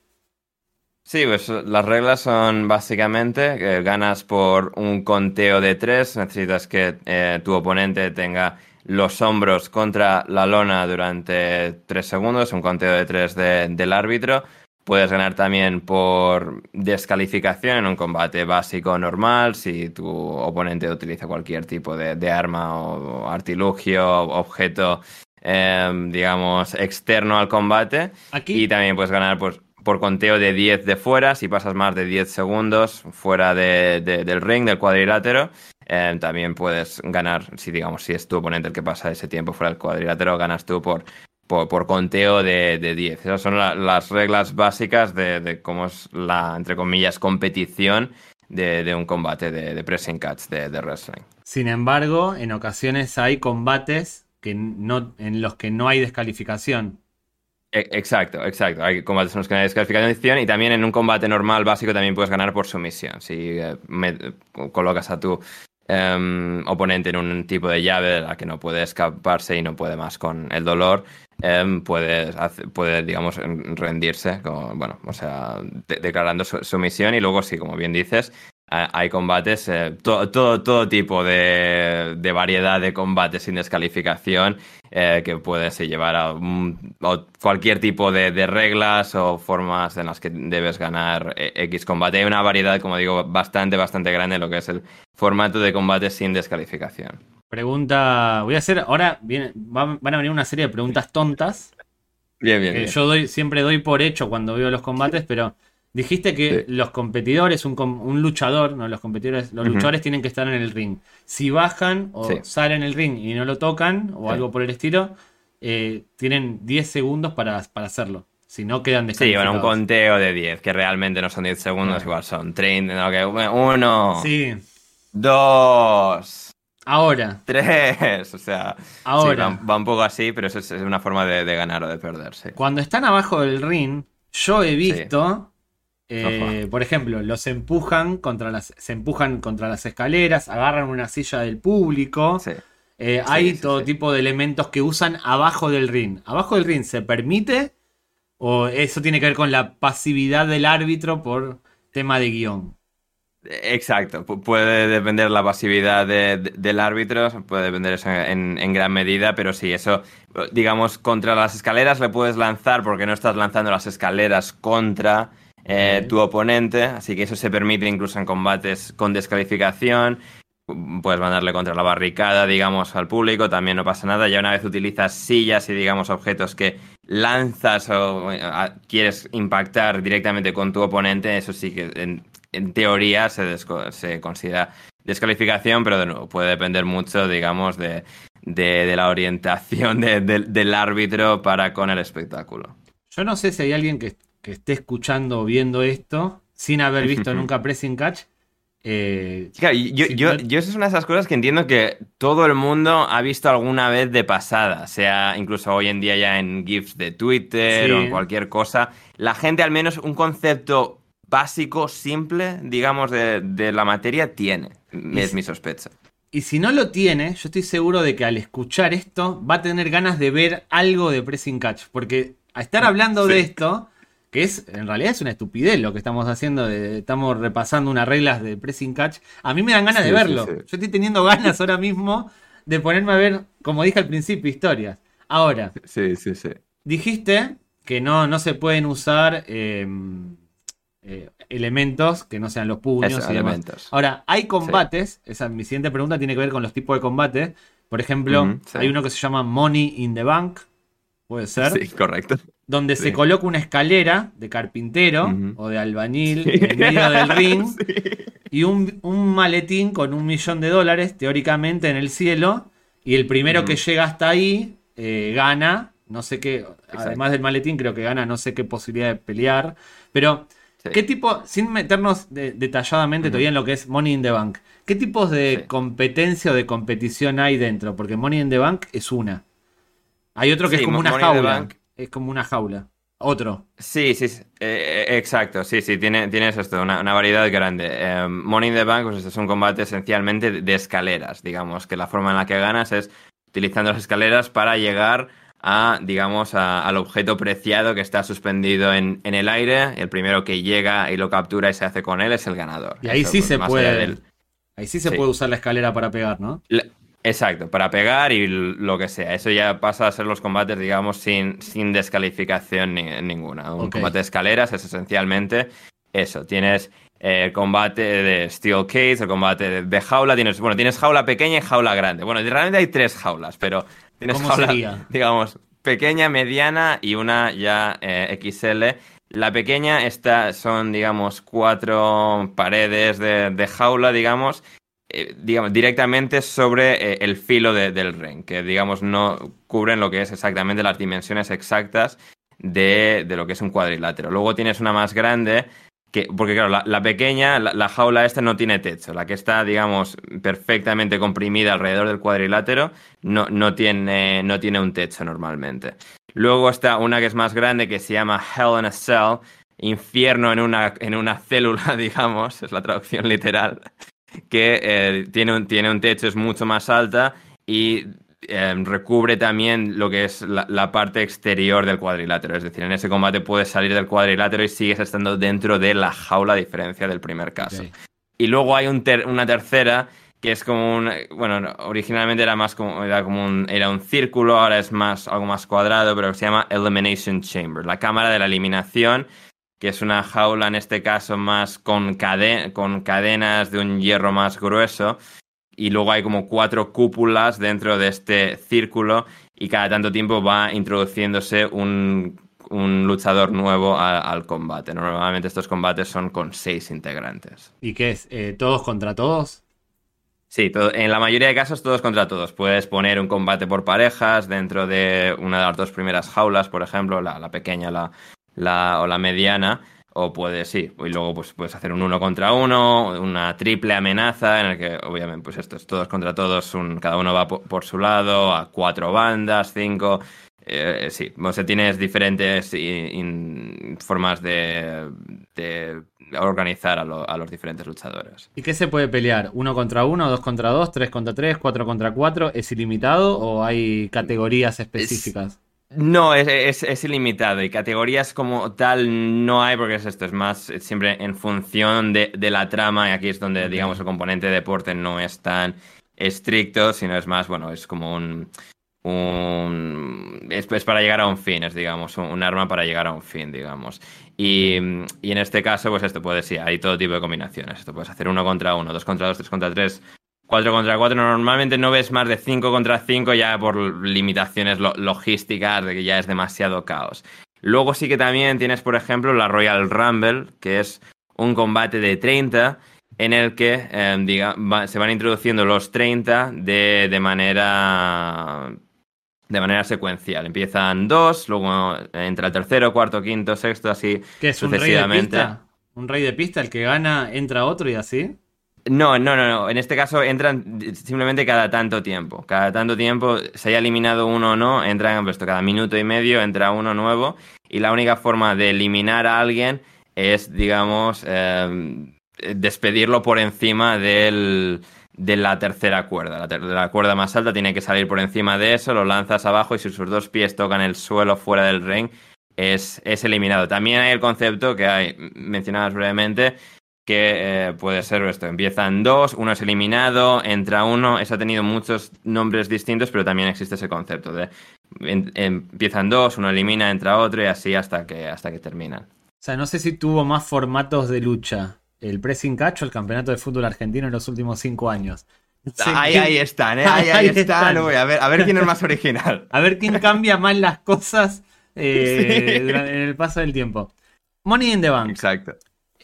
Sí, pues las reglas son básicamente que ganas por un conteo de tres, necesitas que eh, tu oponente tenga los hombros contra la lona durante tres segundos, un conteo de tres del árbitro. Puedes ganar también por descalificación en un combate básico normal, si tu oponente utiliza cualquier tipo de, de arma o artilugio, objeto em, digamos, externo al combate. Y también puedes ganar pues, por conteo de 10 de fuera, si pasas más de 10 segundos fuera del ring, del cuadrilátero. Em, también puedes ganar, si digamos, si es tu oponente el que pasa ese tiempo fuera del cuadrilátero, ganas tú por, por, conteo de, 10. Esas son las reglas básicas de, cómo es la, entre comillas, competición de, un combate de, pressing catch de, wrestling. Sin embargo, en ocasiones hay combates en los que no hay descalificación. E, exacto, exacto. Hay combates en los que no hay descalificación y también en un combate normal básico también puedes ganar por sumisión. Si eh, colocas a tu em, oponente en un tipo de llave de la que no puede escaparse y no puede más con el dolor, eh, puede, puede, digamos, rendirse, bueno, o sea, declarando su, misión y luego, sí, como bien dices, hay combates, eh, todo, todo, tipo de, variedad de combates sin descalificación eh, que puedes llevar a, cualquier tipo de, reglas o formas en las que debes ganar eh, X combate. Hay una variedad, como digo, bastante, bastante grande en lo que es el formato de combate sin descalificación. Pregunta, voy a hacer, ahora viene, van a venir una serie de preguntas tontas. Bien, bien. Que yo doy, siempre doy por hecho cuando veo los combates, pero dijiste que los competidores, un, luchador, no los competidores, los luchadores tienen que estar en el ring. Si bajan o salen el ring y no lo tocan o algo por el estilo, eh, tienen 10 segundos para, hacerlo. Si no, quedan descalificados. Sí, bueno, un conteo de 10, que realmente no son 10 segundos, igual son 30, que uno, sí. dos, Ahora. Tres. O sea, Ahora. va, un poco así, pero eso es, una forma de, ganar o de perderse. Cuando están abajo del ring, yo he visto. Eh, por ejemplo, los empujan contra las. Se empujan contra las escaleras, agarran una silla del público. Eh, hay todo tipo de elementos que usan abajo del ring. ¿Abajo del ring se permite? ¿O eso tiene que ver con la pasividad del árbitro por tema de guion? Exacto, puede depender la pasividad del árbitro, puede depender eso en, gran medida, pero sí, eso, digamos, contra las escaleras le puedes lanzar porque no estás lanzando las escaleras contra eh, tu oponente, así que eso se permite incluso en combates con descalificación. Puedes mandarle contra la barricada, digamos, al público, también no pasa nada. Ya una vez utilizas sillas y, digamos, objetos que lanzas o eh, quieres impactar directamente con tu oponente, eso sí que en teoría se, se considera descalificación, pero de nuevo puede depender mucho, digamos, de, la orientación del árbitro para con el espectáculo. Yo no sé si hay alguien que, esté escuchando o viendo esto sin haber [laughs] visto nunca Pressing Catch. Eh, yo, yo, yo, eso es una de esas cosas que entiendo que todo el mundo ha visto alguna vez de pasada, sea incluso hoy en día ya en GIFs de Twitter o en cualquier cosa. La gente al menos un concepto básico, simple, digamos, de, la materia tiene. es mi sospecha. Y si no lo tiene, yo estoy seguro de que al escuchar esto va a tener ganas de ver algo de Pressing Catch. Porque a estar hablando de esto, que es en realidad es una estupidez lo que estamos haciendo, estamos repasando unas reglas de Pressing Catch, a mí me dan ganas de verlo. Yo estoy teniendo ganas ahora mismo de ponerme a ver, como dije al principio, historias. Ahora, sí, sí, sí. dijiste que no, no se pueden usar... Em, eh, elementos que no sean los puños. elementos. Ahora, hay combates, esa mi siguiente pregunta tiene que ver con los tipos de combate. Por ejemplo, hay uno que se llama Money in the Bank, puede ser. Sí, correcto. Donde se coloca una escalera de carpintero o de albañil en medio del ring [laughs] y un, maletín con un millón de dólares, teóricamente, en el cielo. Y el primero que llega hasta ahí eh, gana, no sé qué, además del maletín, creo que gana no sé qué posibilidad de pelear. Pero ¿Qué tipo, sin meternos detalladamente todavía en lo que es Money in the Bank, qué tipos de competencia o de competición hay dentro? Porque Money in the Bank es una. Hay otro que es como una jaula. Es como una jaula. Otro. Sí, sí, eh, eh, exacto. Sí, sí, tiene, tienes esto, una, variedad grande. Eh, Money in the Bank pues, es un combate esencialmente de escaleras, digamos, que la forma en la que ganas es utilizando las escaleras para llegar a, digamos, al objeto preciado que está suspendido en, el aire. El primero que llega y lo captura y se hace con él es el ganador. Y ahí sí se puede. Ahí sí se puede usar la escalera para pegar, ¿no? Exacto, para pegar y lo que sea. Eso ya pasa a ser los combates, digamos, sin, sin descalificación ninguna. Un combate de escaleras es esencialmente eso. Tienes el combate de Steel Cage, el combate de, jaula, tienes, bueno, tienes jaula pequeña y jaula grande. Bueno, realmente hay tres jaulas, pero Tienes jaula, [laughs] digamos, pequeña, mediana y una ya eh, XL. La pequeña está, son, digamos, cuatro paredes de, jaula, digamos, eh, digamos, directamente sobre eh, el filo del ring, que, digamos, no cubren lo que es exactamente las dimensiones exactas de, de lo que es un cuadrilátero. Luego tienes una más grande porque claro, la, pequeña, la, jaula esta no tiene techo. La que está, digamos, perfectamente comprimida alrededor del cuadrilátero no, no, tiene, no tiene un techo normalmente. Luego está una que es más grande que se llama Hell in a Cell, infierno en una, en una célula, [laughs] digamos, es la traducción literal, que eh, tiene, un, tiene un techo, es mucho más alta y Em, recubre también lo que es la, parte exterior del cuadrilátero. Es decir, en ese combate puedes salir del cuadrilátero y sigues estando dentro de la jaula, a diferencia del primer caso. Y luego hay una tercera que es como un. Bueno, originalmente era más como, era como un, era un círculo, ahora es más algo más cuadrado, pero se llama Elimination Chamber, la cámara de la eliminación, que es una jaula en este caso más con, con cadenas de un hierro más grueso y luego hay como cuatro cúpulas dentro de este círculo y cada tanto tiempo va introduciéndose un, luchador nuevo al combate. Normalmente estos combates son con seis integrantes. ¿Y qué es? Eh, ¿Todos contra todos? Sí, en la mayoría de casos todos contra todos. Puedes poner un combate por parejas dentro de una de las dos primeras jaulas, por ejemplo, la, pequeña la, o la mediana o puedes, sí, y luego pues puedes hacer un uno contra uno, una triple amenaza en el que obviamente pues esto es todos contra todos, un, cada uno va por, su lado, a cuatro bandas, cinco, eh, sí, o sea, tienes diferentes formas de, organizar a, a, los diferentes luchadores. ¿Y qué se puede pelear? ¿Uno contra uno, dos contra dos, tres contra tres, cuatro contra cuatro? ¿Es ilimitado o hay categorías específicas? No, es, es, ilimitado y categorías como tal no hay porque es esto, es más siempre en función de, la trama y aquí es donde, digamos, el componente de deporte no es tan estricto, sino es más, bueno, es como un... un es, para llegar a un fin, es, digamos, un, arma para llegar a un fin, digamos. Y, y, en este caso, pues esto puede ser, hay todo tipo de combinaciones. Esto puedes hacer uno contra uno, dos contra dos, tres contra tres, 4 contra 4 normalmente no ves más de 5 contra 5 ya por limitaciones logísticas de que ya es demasiado caos. Luego sí que también tienes, por ejemplo, la Royal Rumble, que es un combate de 30 en el que em, se van introduciendo los 30 de, de, manera de manera secuencial. Empiezan dos, luego entra el tercero, cuarto, quinto, sexto, así ¿Qué es, sucesivamente. Un rey de pista? ¿Un rey de pista? El que gana entra otro y así. No, no, no, no. En este caso entran simplemente cada tanto tiempo. Cada tanto tiempo, se haya eliminado uno o no, entran puesto cada minuto y medio, entra uno nuevo. Y la única forma de eliminar a alguien es, digamos, em, despedirlo por encima del, de la tercera cuerda. La, la, cuerda más alta tiene que salir por encima de eso, lo lanzas abajo y si sus dos pies tocan el suelo fuera del ring, es, es eliminado. También hay el concepto que hay, mencionabas brevemente, que eh, puede ser esto, empiezan dos, uno es eliminado, entra uno, eso ha tenido muchos nombres distintos, pero también existe ese concepto de empiezan dos, uno elimina, entra otro y así hasta que, hasta que terminan. O sea, no sé si tuvo más formatos de lucha el pressing catch o el campeonato de fútbol argentino en los últimos cinco años. ahí, ahí están, ¿eh? ahí, [laughs] están. a, ver, a ver quién es más original. [laughs] a ver quién cambia más las cosas eh, [laughs] en el paso del tiempo. Money in the Bank. Exacto.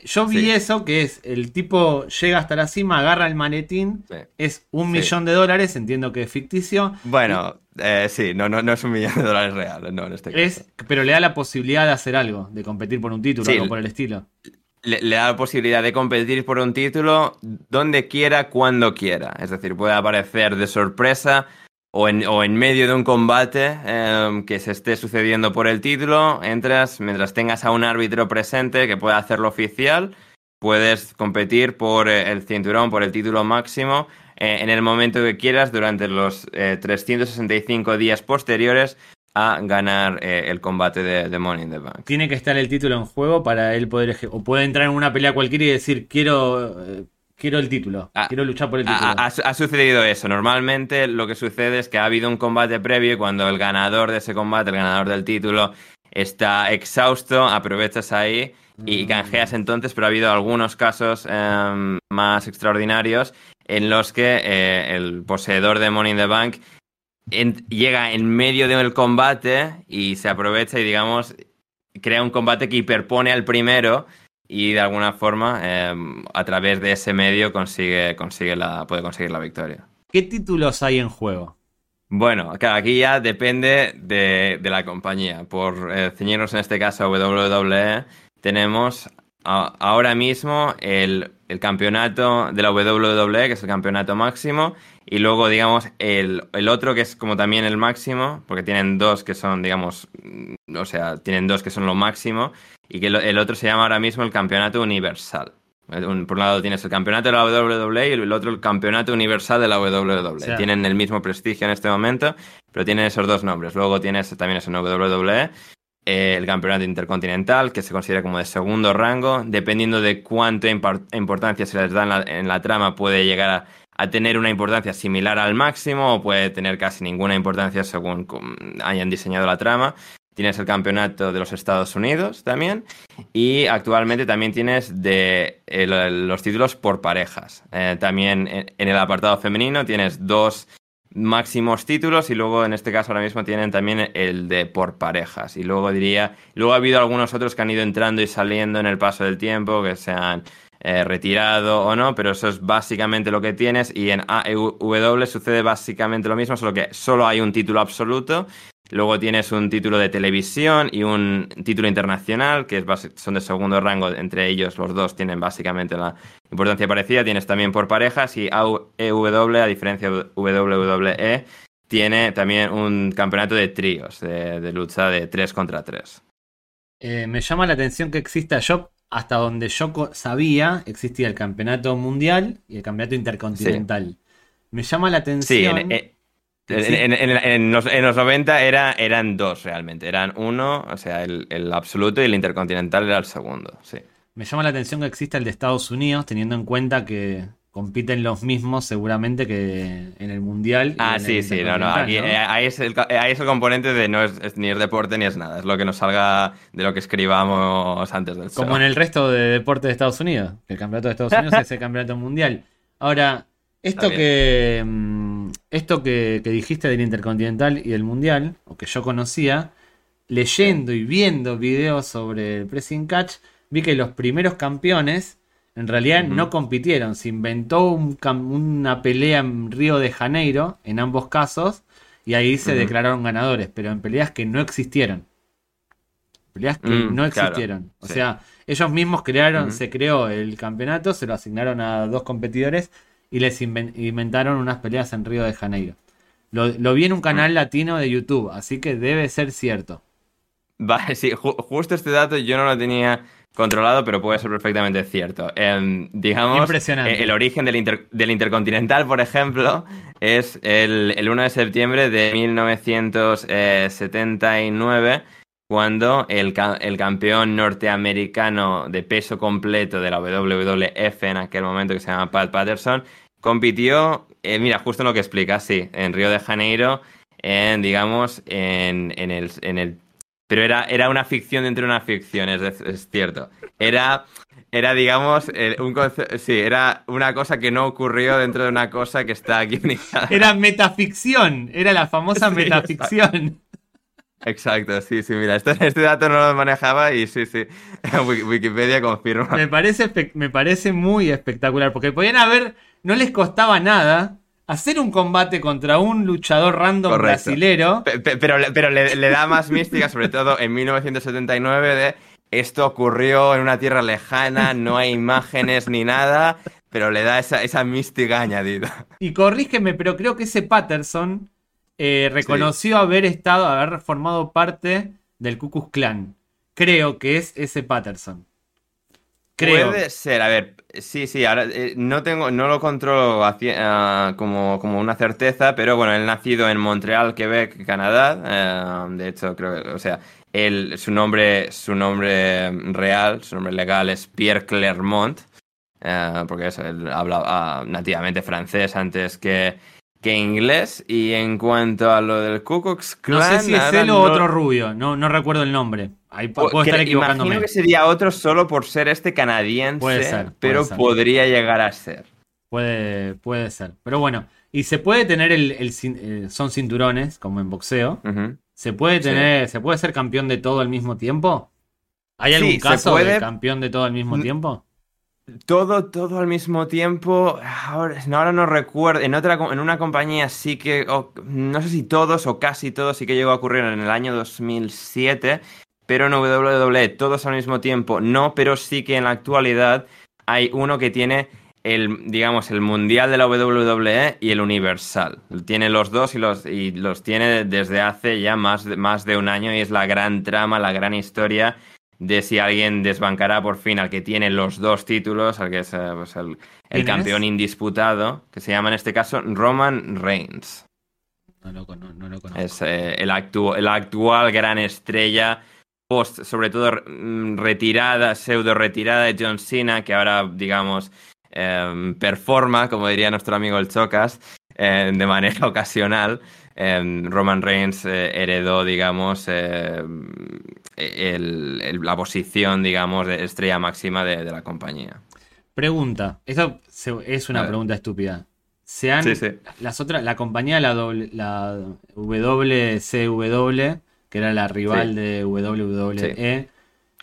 Yo vi eso, que es el tipo llega hasta la cima, agarra el maletín, es un millón de dólares, entiendo que es ficticio. Bueno, eh, sí, no, no, no es un millón de dólares real, no, en este es, Pero le da la posibilidad de hacer algo, de competir por un título, algo por el estilo. Le, da la posibilidad de competir por un título donde quiera, cuando quiera. Es decir, puede aparecer de sorpresa o en, o en medio de un combate em, que se esté sucediendo por el título, entras, mientras tengas a un árbitro presente que pueda hacerlo oficial, puedes competir por eh, el cinturón, por el título máximo, eh, en el momento que quieras durante los 365 eh, días posteriores a ganar el combate de, de, Money in the Bank. Tiene que estar el título en juego para él poder... O puede entrar en una pelea cualquiera y decir, quiero quiero el título, ah, quiero luchar por el título. Ha, sucedido eso. Normalmente lo que sucede es que ha habido un combate previo y cuando el ganador de ese combate, el ganador del título, está exhausto, aprovechas ahí y mm. canjeas entonces, pero ha habido algunos casos em, más extraordinarios en los que eh, el poseedor de Money in the Bank llega en medio del combate y se aprovecha y, digamos, crea un combate que hiperpone al primero y de alguna forma, em, a través de ese medio, consigue, consigue la, puede conseguir la victoria. ¿Qué títulos hay en juego? Bueno, claro, aquí ya depende de, la compañía. Por eh, ceñirnos en este caso a WWE, tenemos ahora mismo el, campeonato de la WWE, que es el campeonato máximo, y luego, digamos, el, otro que es como también el máximo, porque tienen dos que son, digamos, mm, o sea, tienen dos que son lo máximo, y que el otro se llama ahora mismo el campeonato universal. por un lado tienes el campeonato de la WWE y el otro el campeonato universal de la WWE. Tienen el mismo prestigio en este momento, pero tienen esos dos nombres. Luego tienes también ese WWE eh, el campeonato intercontinental, que se considera como de segundo rango, dependiendo de cuánta importancia se les da en la, trama, puede llegar a, tener una importancia similar al máximo o puede tener casi ninguna importancia según hayan diseñado la trama. Tienes el campeonato de los Estados Unidos también y actualmente también tienes de eh, los títulos por parejas. Eh, también en el apartado femenino tienes dos máximos títulos y luego en este caso ahora mismo tienen también el de por parejas y luego diría luego ha habido algunos otros que han ido entrando y saliendo en el paso del tiempo que se han eh, retirado o no pero eso es básicamente lo que tienes y en AEW sucede básicamente lo mismo solo que solo hay un título absoluto Luego tienes un título de televisión y un título internacional, que son de segundo rango, entre ellos los dos tienen básicamente la importancia parecida. Tienes también por parejas y AEW, a diferencia de WWE, tiene también un campeonato de tríos, de, lucha de 3 contra 3. Eh, me llama la atención que exista yo, hasta donde yo sabía, existía el campeonato mundial y el campeonato intercontinental. Me llama la atención... Sí, en, en, los, 90 era, eran dos realmente. Eran uno, o sea, el, absoluto y el intercontinental era el segundo. Sí. Me llama la atención que exista el de Estados Unidos, teniendo en cuenta que compiten los mismos seguramente que en el Mundial. Ah, sí, sí, no, no. Eh, ahí, es el, componente de no es, ni es deporte ni es nada. Es lo que nos salga de lo que escribamos antes del Como en el resto de deportes de Estados Unidos. El campeonato de Estados Unidos [laughs] es el campeonato mundial. Ahora, esto que. Mm, esto que, dijiste del Intercontinental y del Mundial, o que yo conocía, leyendo y viendo videos sobre el Pressing Catch, vi que los primeros campeones en realidad no compitieron. Se inventó una pelea en Río de Janeiro, en ambos casos, y ahí se declararon ganadores, pero en peleas que no existieron. Peleas que mm, no existieron. o sea, ellos mismos crearon, se creó el campeonato, se lo asignaron a dos competidores y les inventaron unas peleas en Río de Janeiro. Lo, vi en un canal mm. latino de YouTube, así que debe ser cierto. Vale, sí, justo este dato yo no lo tenía controlado, pero puede ser perfectamente cierto. Em, digamos, eh, el origen del, Intercontinental, por ejemplo, es el, 1 de septiembre de 1979, cuando el, el, campeón norteamericano de peso completo de la WWF en aquel momento, que se llama Pat Patterson, compitió, eh, mira, justo lo que explica, sí, en Río de Janeiro, en, digamos, en, en, el, en el... Pero era, era una ficción dentro de una ficción, es, cierto. Era, era digamos, un sí, era una cosa que no ocurrió dentro de una cosa que está aquí Era metaficción, era la famosa metaficción. Exacto. sí, sí, mira, este, este, dato no lo manejaba y sí, sí, [laughs] Wikipedia confirma. Me parece, me parece muy espectacular, porque podían haber no les costaba nada hacer un combate contra un luchador random brasilero. pero, pero le, da más mística, sobre todo en 1979, de esto ocurrió en una tierra lejana, no hay imágenes ni nada, pero le da esa, mística añadida. Y corrígeme, pero creo que ese Patterson eh, reconoció haber estado, haber formado parte del Ku Klux Klan. Creo que es ese Patterson. Puede ser, a ver, sí, sí, ahora eh, no tengo, no lo controlo ah, como, como, una certeza, pero bueno, él nacido en Montreal, Quebec, Canadá, eh, de hecho, creo, o sea, él, su nombre, su nombre real, su nombre legal es Pierre Clermont, eh, porque eso, él hablaba nativamente francés antes que, que inglés, y en cuanto a lo del Ku Klux Klan... No sé si es él o otro rubio, no, no recuerdo el nombre. Ahí puedo estar equivocándome. Imagino que sería otro solo por ser este canadiense, pero podría llegar a ser. Puede, puede ser. Pero bueno, Y se puede tener el, son cinturones, como en boxeo. Se puede tener, se puede ser campeón de todo al mismo tiempo. ¿Hay algún caso de campeón de todo al mismo tiempo? Todo, todo al mismo tiempo. Ahora, ahora no recuerdo. En otra, en una compañía sí que, no sé si todos o casi todos sí que llegó a ocurrir en el año 2007, pero en WWE todos al mismo tiempo no, pero sí que en la actualidad hay uno que tiene el, digamos, el mundial de la WWE y el universal. Tiene los dos y los, y los tiene desde hace ya más de, más de un año y es la gran trama, la gran historia de si alguien desbancará por fin al que tiene los dos títulos, al que es eh, pues, el, campeón indisputado, que se llama en este caso Roman Reigns. No lo, conozco. Es eh, el, el actual gran estrella post, sobre todo mm, retirada, pseudo retirada de John Cena, que ahora, digamos, Em, performa, como diría nuestro amigo el Chocas, em, de manera [laughs] ocasional. Em, Roman Reigns eh, heredó, digamos, la posición, digamos, de estrella máxima de, la compañía. Pregunta, eso es una pregunta estúpida. Se han, las otras, la compañía, la, la WCW, que era la rival de WWE,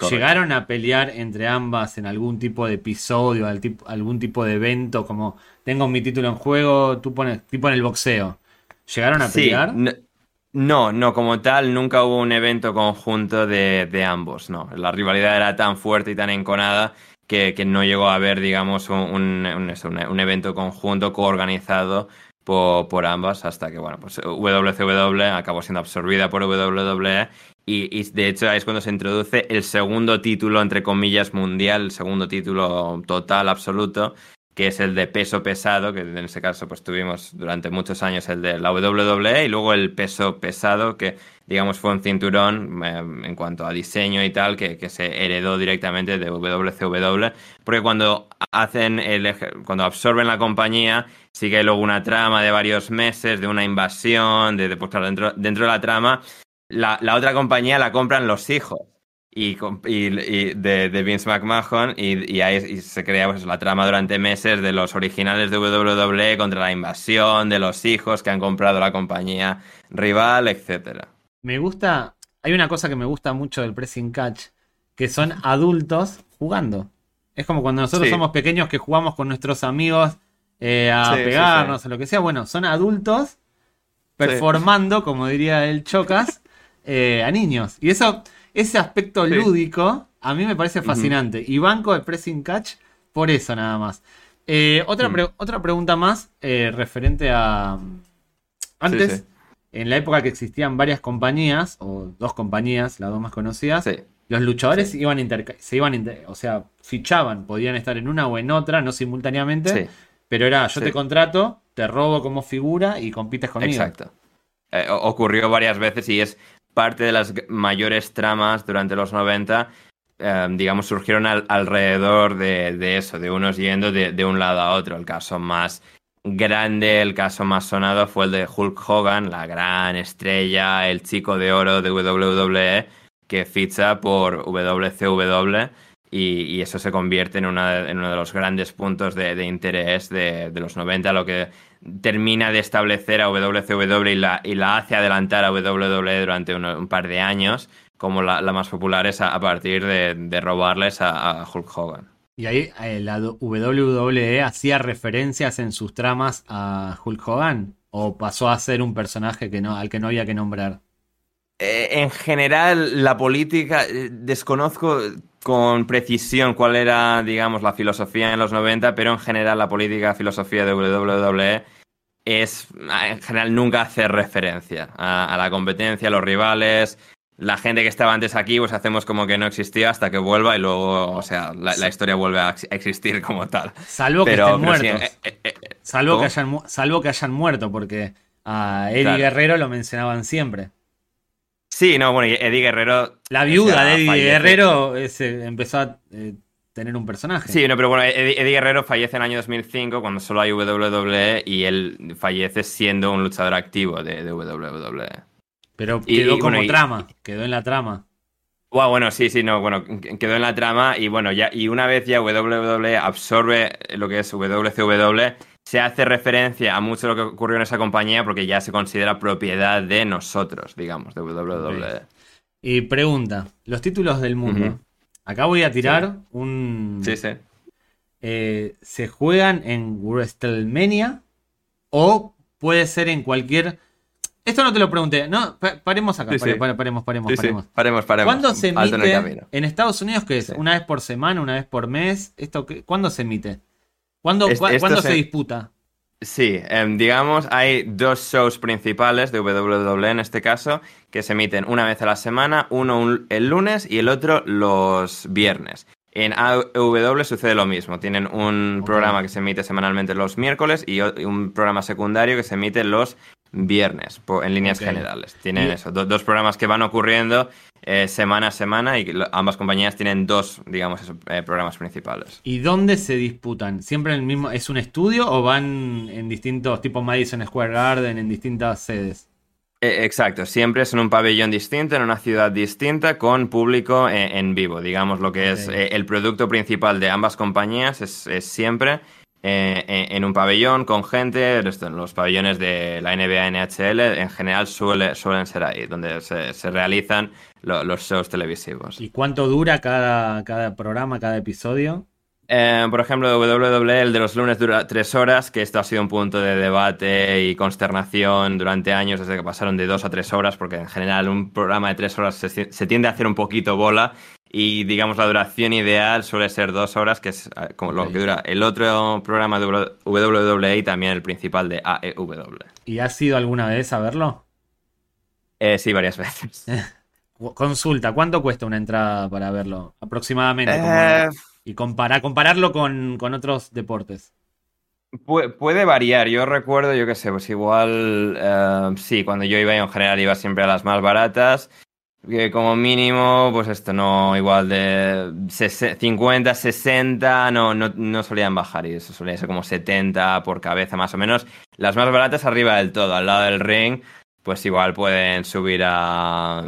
¿Llegaron a pelear entre ambas en algún tipo de episodio, algún tipo de evento? Como tengo mi título en juego, tú pones, tipo en el boxeo. ¿Llegaron a pelear? No, no, como tal, nunca hubo un evento conjunto de, ambos, no. La rivalidad era tan fuerte y tan enconada que, no llegó a haber, digamos, un, un, evento conjunto coorganizado por, por, ambas hasta que, bueno, pues WCW acabó siendo absorbida por WWE y, de hecho es cuando se introduce el segundo título, entre comillas, mundial, el segundo título total, absoluto, que es el de peso pesado, que en ese caso pues tuvimos durante muchos años el de la WWE y luego el peso pesado, que digamos fue un cinturón eh, en cuanto a diseño y tal, que, se heredó directamente de WCW, porque cuando hacen el, cuando absorben la compañía, sigue luego una trama de varios meses, de una invasión, de, pues, dentro, dentro de la trama la, otra compañía la compran los hijos y, de, Vince McMahon y, ahí se crea pues, la trama durante meses de los originales de WWE contra la invasión de los hijos que han comprado la compañía rival, etcétera. Me gusta, hay una cosa que me gusta mucho del pressing catch, que son adultos jugando. Es como cuando nosotros somos pequeños que jugamos con nuestros amigos eh, a pegarnos o lo que sea. Bueno, son adultos performando, como diría el Chocas, eh, a niños. Y eso, ese aspecto lúdico a mí me parece fascinante. Y banco el pressing catch por eso nada más. Eh, otra, mm. otra pregunta más eh, referente a... Antes, en la época que existían varias compañías, o dos compañías, las dos más conocidas, los luchadores iban se iban, o sea, fichaban, podían estar en una o en otra, no simultáneamente, pero era yo te contrato, te robo como figura y compites conmigo. Exacto. ocurrió varias veces y es parte de las mayores tramas durante los 90, em, digamos, surgieron alrededor de, eso, de unos yendo de, un lado a otro. El caso más grande, el caso más sonado fue el de Hulk Hogan, la gran estrella, el chico de oro de WWE, que ficha por WCW. Y, eso se convierte en, uno de los grandes puntos de, interés de, de, los 90, lo que termina de establecer a WCW y la, y la hace adelantar a WWE durante un, par de años, como la, más popular es a, partir de, robarles a, Hulk Hogan. Y ahí eh, la WWE hacía referencias en sus tramas a Hulk Hogan o pasó a ser un personaje que no, al que no había que nombrar. Eh, en general, la política, eh, desconozco con precisión cuál era, digamos, la filosofía en los 90, pero en general la política, filosofía de WWE es, en general, nunca hacer referencia a, la competencia, a los rivales. La gente que estaba antes aquí, pues hacemos como que no existía hasta que vuelva y luego, o sea, la, historia vuelve a existir como tal. Salvo que estén muertos. Eh, eh, eh, salvo, que hayan, salvo que hayan muerto, porque a Eddie Guerrero lo mencionaban siempre. Sí, no, bueno, Eddie Guerrero. La viuda de Eddie Guerrero empezó a eh, tener un personaje. Sí, no, pero bueno, Eddie, Guerrero fallece en el año 2005 cuando solo hay WWE y él fallece siendo un luchador activo de, WWE. Pero quedó como trama, quedó en la trama. bueno, sí, sí, no, bueno, quedó en la trama y bueno, ya, y una vez ya WWE absorbe lo que es WCW, se hace referencia a mucho de lo que ocurrió en esa compañía porque ya se considera propiedad de nosotros, digamos, de WWE. Y pregunta, los títulos del mundo. Acá voy a tirar un... Sí, sí. Eh, ¿Se juegan en WrestleMania o puede ser en cualquier... Esto no te lo pregunté. No, paremos acá. paremos, paremos, paremos, paremos. paremos, ¿Cuándo se emite en, Estados Unidos? ¿Qué es? ¿Una vez por semana? ¿Una vez por mes? ¿Esto ¿Cuándo se emite? ¿Cuándo, se... disputa? Sí, em, digamos, hay dos shows principales de WWE en este caso, que se emiten una vez a la semana, uno el lunes y el otro los viernes. En AW sucede lo mismo, tienen un programa que se emite semanalmente los miércoles y un programa secundario que se emite los viernes, en líneas generales. Tienen eso, dos programas que van ocurriendo eh, semana a semana y ambas compañías tienen dos, digamos, eh, programas principales. ¿Y dónde se disputan? ¿Siempre en el mismo, es un estudio o van en distintos, tipo Madison Square Garden, en distintas sedes? E, exacto, siempre es en un pabellón distinto, en una ciudad distinta, con público eh, en, vivo. Digamos, lo que es el producto principal de ambas compañías es, es siempre eh, en un pabellón con gente, los pabellones de la NBA, NHL, en general suele, suelen ser ahí, donde se, realizan los shows televisivos. ¿Y cuánto dura cada, cada programa, cada episodio? Eh, por ejemplo, WWE, el de los lunes dura tres horas, que esto ha sido un punto de debate y consternación durante años, desde que pasaron de dos a tres horas, porque en general un programa de tres horas se, se tiende a hacer un poquito bola y digamos la duración ideal suele ser dos horas, que es ah, como lo que dura el otro programa de WWE y también el principal de AEW. ¿Y has ido alguna vez a verlo? Eh, sí, varias veces. [laughs] Consulta, ¿cuánto cuesta una entrada para verlo? Aproximadamente. Eh, y compara, compararlo con, otros deportes. puede variar, yo recuerdo, yo qué sé, pues igual, eh, sí, cuando yo iba en general iba siempre a las más baratas que como mínimo, pues esto no, igual de 50, 60, no, no, no solían bajar y eso solía ser como 70 por cabeza más o menos. Las más baratas arriba del todo, al lado del ring, pues igual pueden subir a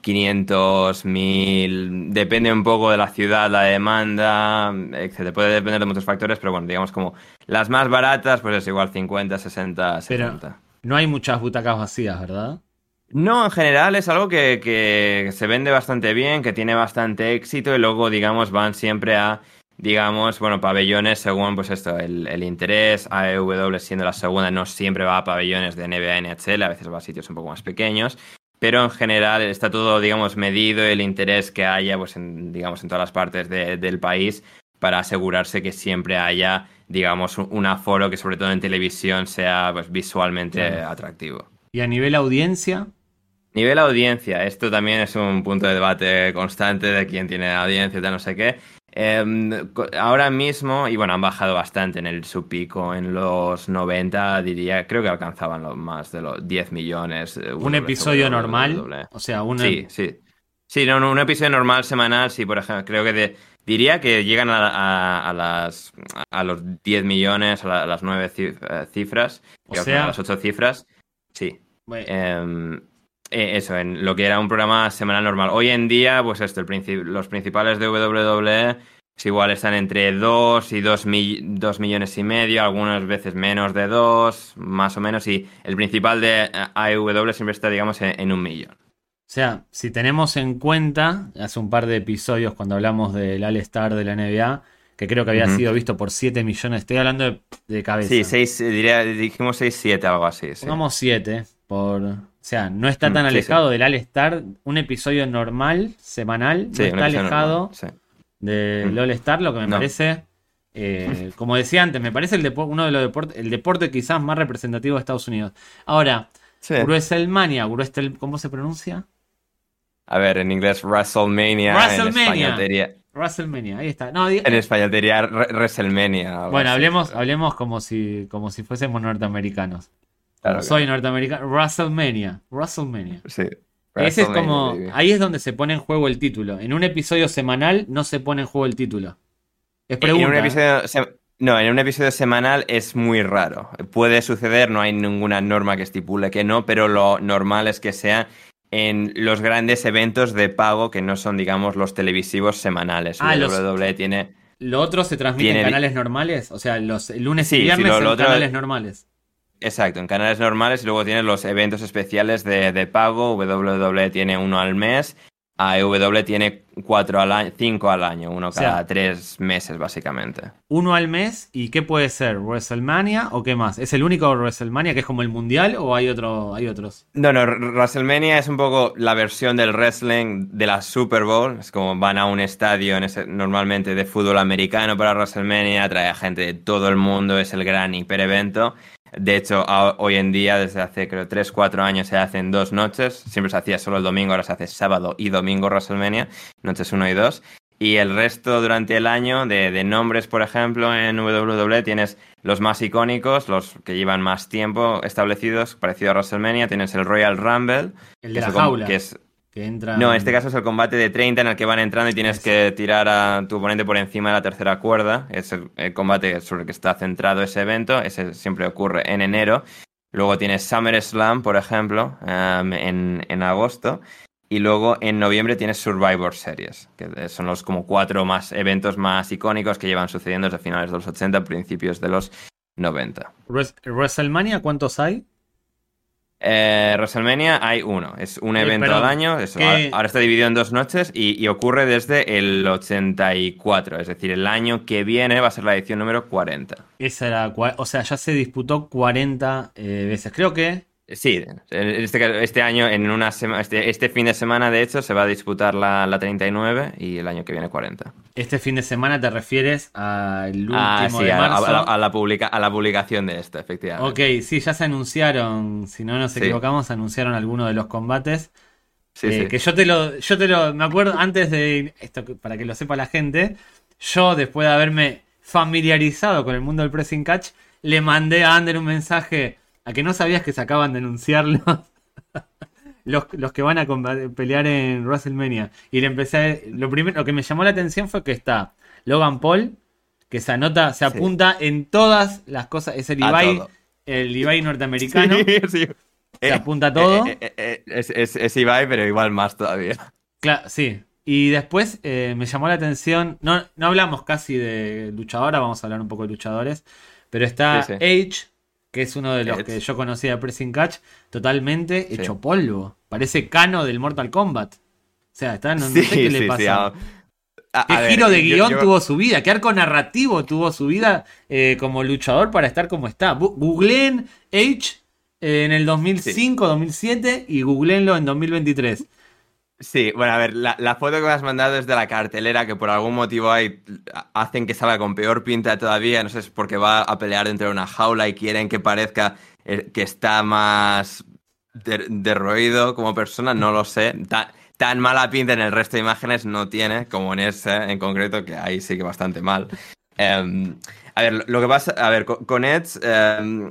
500, mm, 1000, depende un poco de la ciudad, la demanda, etc. Puede depender de muchos factores, pero bueno, digamos como las más baratas, pues es igual 50, 60, 70. no hay muchas butacas vacías, ¿verdad? No, en general es algo que, se vende bastante bien, que tiene bastante éxito y luego, digamos, van siempre a, digamos, bueno, pabellones según, pues esto, el, interés. AEW siendo la segunda no siempre va a pabellones de NBA, NHL, a veces va a sitios un poco más pequeños. Pero en general está todo, digamos, medido el interés que haya, pues, en, digamos, en todas las partes del país para asegurarse que siempre haya, digamos, un aforo que sobre todo en televisión sea, pues, visualmente atractivo. ¿Y a nivel audiencia? Nivel audiencia, esto también es un punto de debate constante de quién tiene audiencia, de no sé qué. Em, ahora mismo, y bueno, han bajado bastante en el subpico, en los 90 diría, creo que alcanzaban los más de los 10 millones. ¿Un episodio normal? O sea, un... Sí, sí. Sí, no, un episodio normal semanal, sí, por ejemplo, creo que diría que llegan a, las, a los 10 millones, a, las 9 eh, cifras, o sea, a las 8 cifras, sí. Em, eh, eso, en lo que era un programa semanal normal. Hoy en día, pues esto, el los principales de WWE es igual están entre 2 y 2, millones y medio, algunas veces menos de 2, más o menos, y el principal de AEW siempre está, digamos, en, un millón. O sea, si tenemos en cuenta, hace un par de episodios cuando hablamos del All-Star de la NBA, que creo que había sido visto por 7 millones, estoy hablando de, cabeza. Sí, 6, diría, dijimos 6, 7, algo así. Sí. Pongamos 7 por o sea, no está mm, tan alejado del All-Star. Un episodio normal, semanal, no está alejado del mm. All-Star, lo que me parece. Eh, como decía antes, me parece el uno de los deportes, el deporte quizás más representativo de Estados Unidos. Ahora, WrestleMania, ¿cómo se pronuncia? A ver, en inglés WrestleMania. WrestleMania. WrestleMania, ahí está. en español diría WrestleMania. Bueno, hablemos, hablemos como si, como si fuésemos norteamericanos soy norteamericano. WrestleMania. WrestleMania. Sí. Ese es como. Ahí es donde se pone en juego el título. En un episodio semanal no se pone en juego el título. Es pregunta. En un episodio, no, en un episodio semanal es muy raro. Puede suceder, no hay ninguna norma que estipule que no, pero lo normal es que sea en los grandes eventos de pago que no son, digamos, los televisivos semanales. Ah, WWE tiene ¿Lo otro se transmite en canales normales? O sea, los lunes y viernes en canales normales. Exacto, en canales normales y luego tienes los eventos especiales de, de pago. WWE tiene uno al mes AEW tiene cuatro al año, cinco al año, uno cada tres meses básicamente. Uno al mes y qué puede ser WrestleMania o qué más? ¿Es el único WrestleMania que es como el mundial o hay otro, hay otros? No, no, WrestleMania es un poco la versión del wrestling de la Super Bowl. Es como van a un estadio normalmente de fútbol americano para WrestleMania, trae a gente de todo el mundo, es el gran hiperevento. De hecho, hoy en día, desde hace creo 3, 4 años, se hacen dos noches. Siempre se hacía solo el domingo, ahora se hace sábado y domingo WrestleMania, noches 1 y 2. Y el resto durante el año de, nombres, por ejemplo, en WWE tienes los más icónicos, los que llevan más tiempo establecidos, parecido a WrestleMania. Tienes el Royal Rumble. El de la jaula. Que es no, en este caso es el combate de 30 en el que van entrando y tienes que tirar a tu oponente por encima de la tercera cuerda. Es el, combate sobre el que está centrado ese evento. Ese siempre ocurre en enero. Luego tienes SummerSlam, por ejemplo, em, en, agosto. Y luego en noviembre tienes Survivor Series, que son los como cuatro más eventos más icónicos que llevan sucediendo desde finales de los 80, principios de los 90. ¿WrestleMania cuántos hay? Eh, WrestleMania hay uno, es un evento al año, ahora, está dividido en dos noches y, ocurre desde el 84, es decir, el año que viene va a ser la edición número 40. Esa era, o sea, ya se disputó 40 eh, veces, creo que Sí, este, este año, en una este, este, fin de semana, de hecho, se va a disputar la, la, 39 y el año que viene 40. ¿Este fin de semana te refieres al ah, último de marzo? A, la, a, la publica, a la publicación de esto, efectivamente. Ok, sí, ya se anunciaron, si no nos equivocamos, anunciaron algunos de los combates. Sí, eh, Que yo te lo, yo te lo, me acuerdo antes de esto, para que lo sepa la gente, yo después de haberme familiarizado con el mundo del pressing catch, le mandé a Ander un mensaje ¿A que no sabías que se acaban de anunciar los, los, que van a pelear en WrestleMania? Y le empecé lo primero lo que me llamó la atención fue que está Logan Paul, que se anota, se apunta en todas las cosas, es el Ibai, el Ibai norteamericano. Sí, [laughs] Se eh, apunta todo. Eh, eh, es, es, Ibai, pero igual más todavía. Claro, sí. Y después me llamó la atención, no, no hablamos casi de luchadora, vamos a hablar un poco de luchadores, pero está Edge, que es uno de los que yo conocía de Pressing Catch, totalmente hecho polvo. Parece Cano del Mortal Kombat. O sea, está, no, sé qué le pasa. ¿Qué giro de guion tuvo su vida? ¿Qué arco narrativo tuvo su vida eh, como luchador para estar como está? Googleen H en el 2005, 2007 y googleenlo en 2023. Sí, bueno, a ver, la, foto que me has mandado es de la cartelera que por algún motivo hay, hacen que salga con peor pinta todavía. No sé es porque va a pelear dentro de una jaula y quieren que parezca eh, que está más derroído como persona, no lo sé. Tan, mala pinta en el resto de imágenes no tiene como en ese en concreto, que ahí sí que bastante mal. Em, a ver, lo que pasa, a ver, con, Edge, em,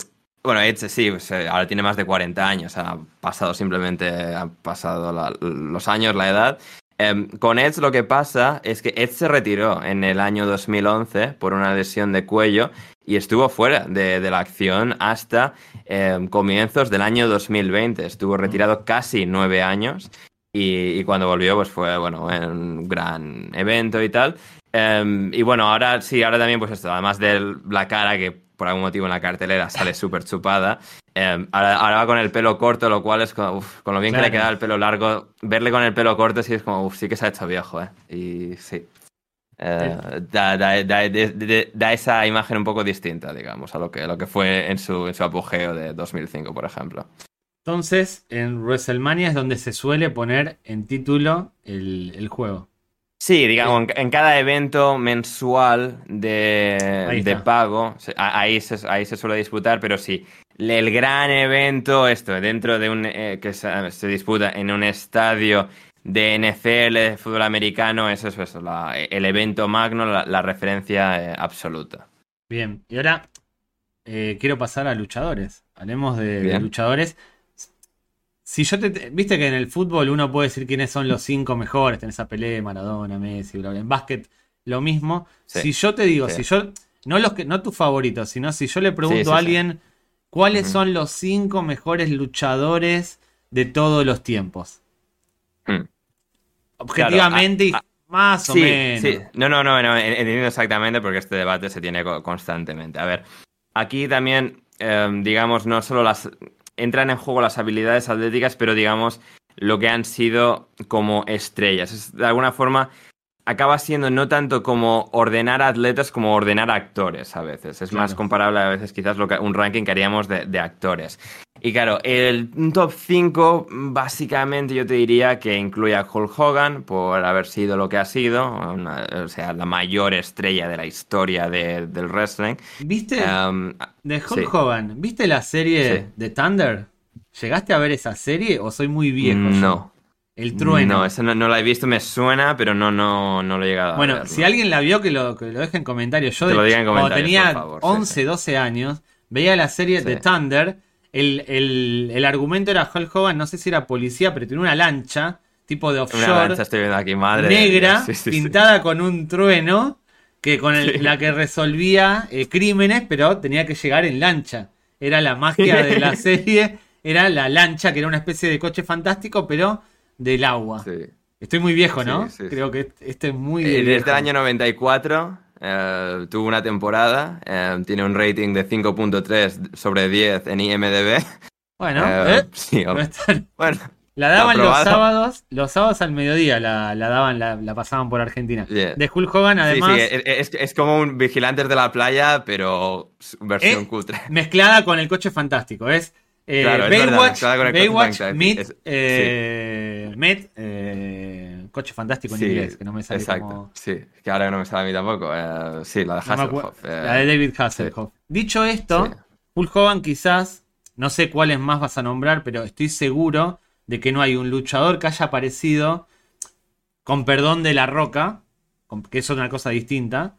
bueno, Edge sí, pues, ahora tiene más de 40 años, ha pasado simplemente, ha pasado los años, la edad. Em, con Edge lo que pasa es que Edge se retiró en el año 2011 por una lesión de cuello y estuvo fuera de, la acción hasta em, comienzos del año 2020. Estuvo retirado casi nueve años y, cuando volvió pues fue, bueno, un gran evento y tal. Em, y bueno, ahora sí, ahora también pues esto, además de la cara que por algún motivo en la cartelera sale súper chupada. Em, ahora, va con el pelo corto, lo cual es como, con lo bien que le queda el pelo largo, verle con el pelo corto sí es como, uff, sí que se ha hecho viejo, ¿eh? Y sí. Eh, da, esa imagen un poco distinta, digamos, a lo que, lo que fue en su, en su apogeo de 2005, por ejemplo. Entonces, en WrestleMania es donde se suele poner en título el, el juego. Sí, digamos, en cada evento mensual de, pago, ahí se, ahí se suele disputar, pero sí, el gran evento, esto, dentro de un, eh, que se, disputa en un estadio de NFL, de fútbol americano, eso es eso, el evento magno, la, referencia eh, absoluta. Bien, y ahora eh, quiero pasar a luchadores. Hablemos de luchadores si yo te. Viste que en el fútbol uno puede decir quiénes son los cinco mejores. Tenés a Pelé, Maradona, Messi, bla, bla. En básquet, lo mismo. si yo te digo, si yo. No los que, no tus favoritos, sino si yo le pregunto a alguien cuáles son los cinco mejores luchadores de todos los tiempos. Hmm. Objetivamente Más o menos. Sí, no, no, no, no, entiendo exactamente porque este debate se tiene constantemente. A ver, aquí también, em, digamos, no solo las entran en juego las habilidades atléticas, pero digamos lo que han sido como estrellas. Es, de alguna forma acaba siendo no tanto como ordenar atletas como ordenar actores a veces. Es más comparable a veces quizás lo que, un ranking que haríamos de, actores. Y claro, el top 5 básicamente yo te diría que incluye a Hulk Hogan por haber sido lo que ha sido, o sea, la mayor estrella de la historia del wrestling. ¿Viste? De Hulk Hogan, ¿viste la serie de Thunder? ¿Llegaste a ver esa serie o soy muy viejo? No. El trueno. No, esa no, la he visto, me suena, pero no, no, no lo he llegado bueno, a ver. Bueno, si alguien la vio, que lo, que lo deje en comentarios. Yo, de, cuando tenía 11, 12 años, veía la serie de Thunder. El, argumento era Hulk Hogan, no sé si era policía, pero tenía una lancha, tipo de offshore. Una lancha, estoy viendo aquí, madre. Negra, pintada con un trueno, que con la que resolvía eh, crímenes, pero tenía que llegar en lancha. Era la magia de la [laughs] serie, era la lancha, que era una especie de coche fantástico, pero del agua. Estoy muy viejo, ¿no? Creo que este es muy eh, Desde el año 94 eh, tuvo una temporada, eh, tiene un rating de 5.3 sobre 10 en IMDB. Bueno, [laughs] sí, [laughs] bueno la daban los sábados, los sábados al mediodía la, daban, la, pasaban por Argentina. De Hulk Hogan, además. Sí, sí, es, como un Vigilantes de la Playa, pero versión cutre. Mezclada con el coche fantástico. Es eh, Baywatch, Baywatch Meet, eh, eh, Coche Fantástico en inglés, que no me sale exacto, Sí, que ahora no me sale a mí tampoco. Sí, la de Hasselhoff. la de David Hasselhoff. Dicho esto, Hulk Hogan quizás, no sé cuáles más vas a nombrar, pero estoy seguro de que no hay un luchador que haya aparecido, con perdón de la roca, que eso es una cosa distinta,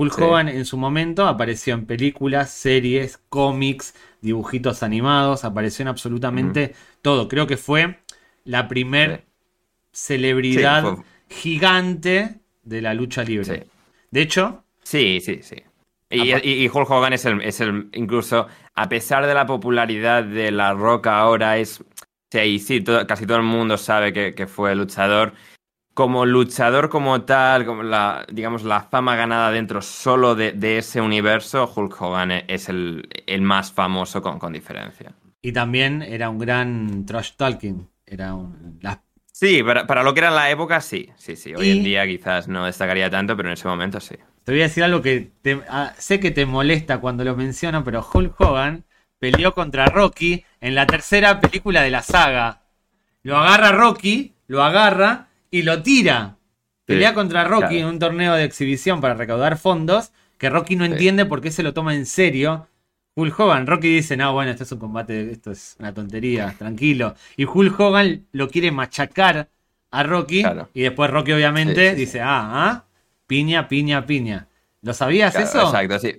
Hulk Hogan en su momento apareció en películas, series, cómics, dibujitos animados, apareció en absolutamente todo. Creo que fue la primer celebridad gigante de la lucha libre. De hecho... Sí, sí, sí. Y, Hulk Hogan es el, es el, incluso, a pesar de la popularidad de La Roca ahora, es... Sí, sí, casi todo el mundo sabe que, que fue luchador como luchador como tal, como la, digamos, la fama ganada dentro solo de, ese universo, Hulk Hogan es el, más famoso con, diferencia. Y también era un gran trash talking. Era Sí, para, lo que era en la época, sí. Sí, sí. Hoy en día quizás no destacaría tanto, pero en ese momento sí. Te voy a decir algo que ah, sé que te molesta cuando lo menciono, pero Hulk Hogan peleó contra Rocky en la tercera película de la saga. Lo agarra Rocky, lo agarra y lo tira. Pelea contra Rocky en un torneo de exhibición para recaudar fondos, que Rocky no entiende por qué se lo toma en serio. Hulk Hogan, Rocky dice, no, bueno, esto es un combate, esto es una tontería, tranquilo. Y Hulk Hogan lo quiere machacar a Rocky. Y después Rocky obviamente dice, ah, ah, piña, piña, piña. ¿Lo sabías eso? Exacto, sí.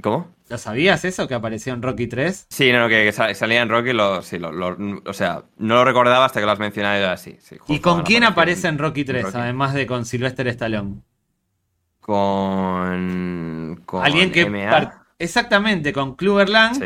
¿Cómo? ¿Lo sabías eso que apareció en Rocky 3? Sí, no, que, salía en Rocky, lo, sí, lo, o sea, no lo recordaba hasta que lo has mencionado así. ¿Y con quién aparece en Rocky 3, además de con Sylvester Stallone? Con. con Alguien que. Exactamente, con Clubber Lang,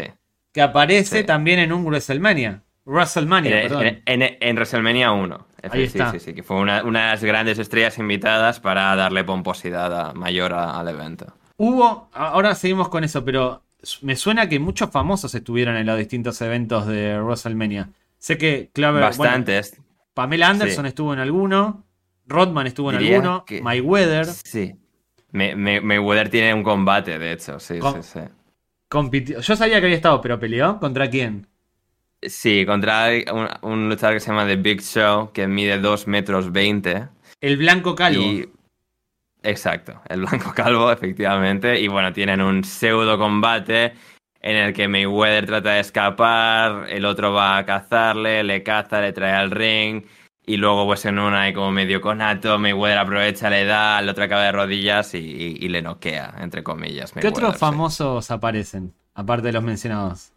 que aparece también en un WrestleMania. WrestleMania, en, perdón. En, WrestleMania 1. Ahí está. Sí, sí, que fue una, de las grandes estrellas invitadas para darle pomposidad mayor al evento. Hubo, ahora seguimos con eso, pero me suena que muchos famosos estuvieron en los distintos eventos de WrestleMania. Sé que Claver. Bastantes. Pamela Anderson estuvo en alguno. Rodman estuvo en alguno. Mayweather. Sí. Mayweather tiene un combate, de hecho. Sí, sí, sí. Yo sabía que había estado, pero peleó. ¿Contra quién? Sí, contra un, luchador que se llama The Big Show, que mide 2 metros 20. El blanco calvo. Exacto, el blanco calvo, efectivamente. Y bueno, tienen un pseudo combate en el que Mayweather trata de escapar, el otro va a cazarle, le caza, le trae al ring. Y luego, pues en una hay como medio conato, Mayweather aprovecha, le da, el otro acaba de rodillas y, le noquea, entre comillas. ¿Qué otros famosos aparecen, aparte de los mencionados?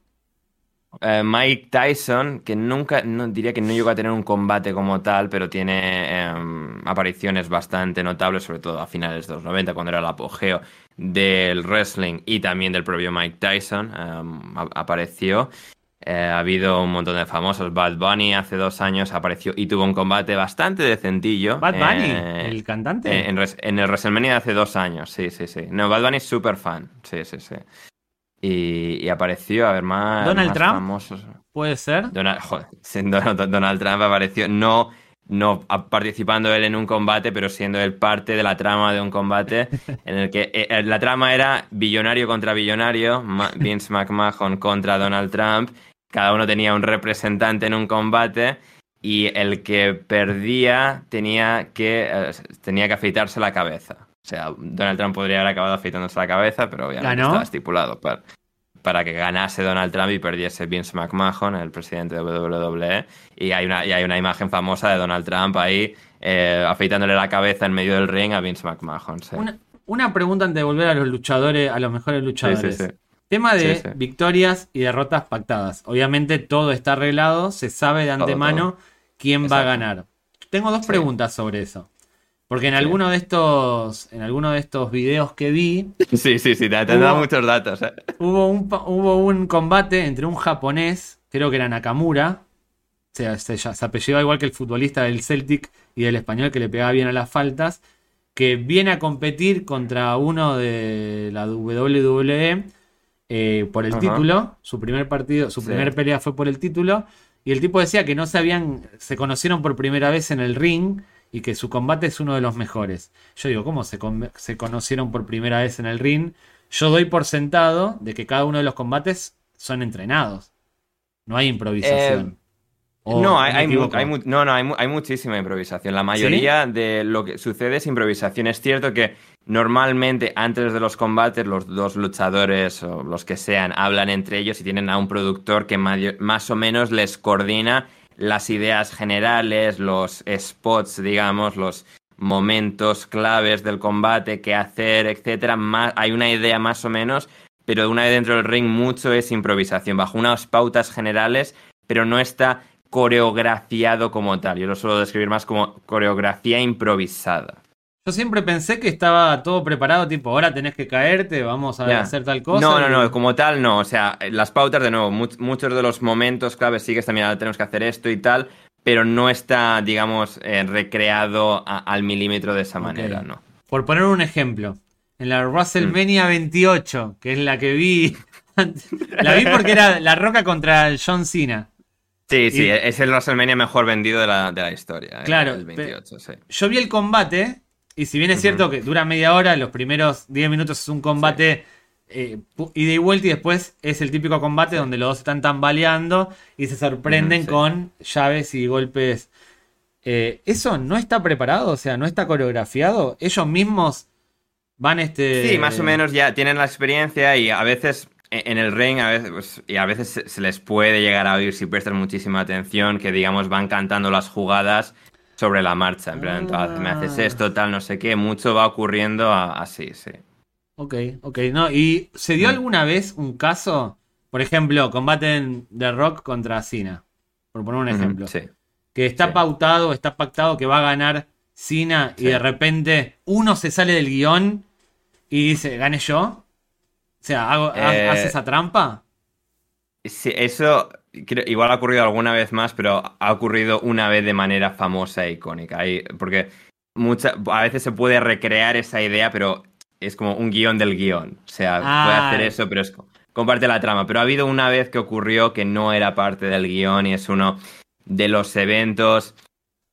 Eh, Mike Tyson, que nunca, no, diría que no llegó a tener un combate como tal, pero tiene em, apariciones bastante notables, sobre todo a finales de los 90, cuando era el apogeo del wrestling y también del propio Mike Tyson, em, apareció. Eh, ha habido un montón de famosos. Bad Bunny hace dos años apareció y tuvo un combate bastante decentillo. ¿Bad Bunny? ¿El cantante? En, el WrestleMania de hace dos años, sí, sí, sí. No, Bad Bunny es súper fan. Sí, sí, sí. Y, apareció, a ver, más, ¿Donald Trump? famosos. ¿Puede ser? Donald, joder, [laughs] Donald Trump apareció. No no participando él en un combate, pero siendo él parte de la trama de un combate [laughs] en el que eh, la trama era billonario contra billonario, Vince McMahon contra Donald Trump, cada uno tenía un representante en un combate y el que perdía tenía que, eh, tenía que afeitarse la cabeza. O sea, Donald Trump podría haber acabado afeitándose la cabeza, pero obviamente estaba estipulado para para que ganase Donald Trump y perdiese Vince McMahon, el presidente de WWE. Y hay una, y hay una imagen famosa de Donald Trump ahí eh, afeitándole la cabeza en medio del ring a Vince McMahon. Una, pregunta antes de volver a los luchadores, a los mejores luchadores. Tema de victorias y derrotas pactadas. Obviamente todo está arreglado, se sabe de antemano quién va a ganar. Tengo dos preguntas sobre eso. Porque en alguno de estos. En alguno de estos videos que vi. [laughs] Sí, sí, sí, te han dado muchos datos. Eh. Hubo, un, hubo un combate entre un japonés, creo que era Nakamura. O sea, se, se apellidaba igual que el futbolista del Celtic y del español que le pegaba bien a las faltas. Que viene a competir contra uno de la WWE eh, por el título. Su primer partido, su primer pelea fue por el título. Y el tipo decía que no se habían. se conocieron por primera vez en el ring y que su combate es uno de los mejores. Yo digo, ¿cómo se, se conocieron por primera vez en el ring? Yo doy por sentado de que cada uno de los combates son entrenados. No hay improvisación. Eh, no, hay, no, no, hay, muchísima improvisación. La mayoría de lo que sucede es improvisación. Es cierto que normalmente antes de los combates los dos luchadores o los que sean hablan entre ellos y tienen a un productor que más o menos les coordina las ideas generales, los spots, digamos, los momentos claves del combate, qué hacer, etcétera. hay una idea más o menos, pero una vez dentro del ring mucho es improvisación, bajo unas pautas generales, pero no está coreografiado como tal. Yo lo suelo describir más como coreografía improvisada. Yo siempre pensé que estaba todo preparado, tipo, ahora tenés que caerte, vamos a hacer tal cosa. No, no, no, como tal no. O sea, las pautas, de nuevo, muchos de los momentos claves sí que también ahora tenemos que hacer esto y tal, pero no está, digamos, eh, recreado al milímetro de esa manera, ¿no? Por poner un ejemplo, en la WrestleMania 28, mm. que es la que vi, [laughs] la vi porque era La Roca contra John Cena. Sí, sí, es el WrestleMania mejor vendido de la, historia. Eh, claro, el 28, sí. yo vi el combate y si bien es cierto que dura media hora, los primeros 10 minutos es un combate eh, ida y vuelta y después es el típico combate donde los dos están tambaleando y se sorprenden con llaves y golpes. Eh, ¿Eso no está preparado? O sea, ¿no está coreografiado? Ellos mismos van este... Sí, más o menos ya tienen la experiencia y a veces e, en el ring a veces, pues, y a veces se les puede llegar a oír si prestan muchísima atención que digamos van cantando las jugadas sobre la marcha. En plan, me haces ah. esto, tal, no sé qué. Mucho va ocurriendo así, sí. Ok, ok. No, ¿Y se dio mm. alguna vez un caso? Por ejemplo, combate de Rock contra Cena. Por poner un ejemplo. sí. Que está pautado, está pactado que va a ganar Cena y de repente uno se sale del guion y dice, ¿gane yo? O sea, ¿hago, eh, ¿hace esa trampa? Sí, eso igual ha ocurrido alguna vez más, pero ha ocurrido una vez de manera famosa e icónica. porque a veces se puede recrear esa idea, pero es como un guion del guion. O sea, puede hacer ah. eso, pero es comparte la trama. Pero ha habido una vez que ocurrió que no era parte del guion y es uno de los eventos.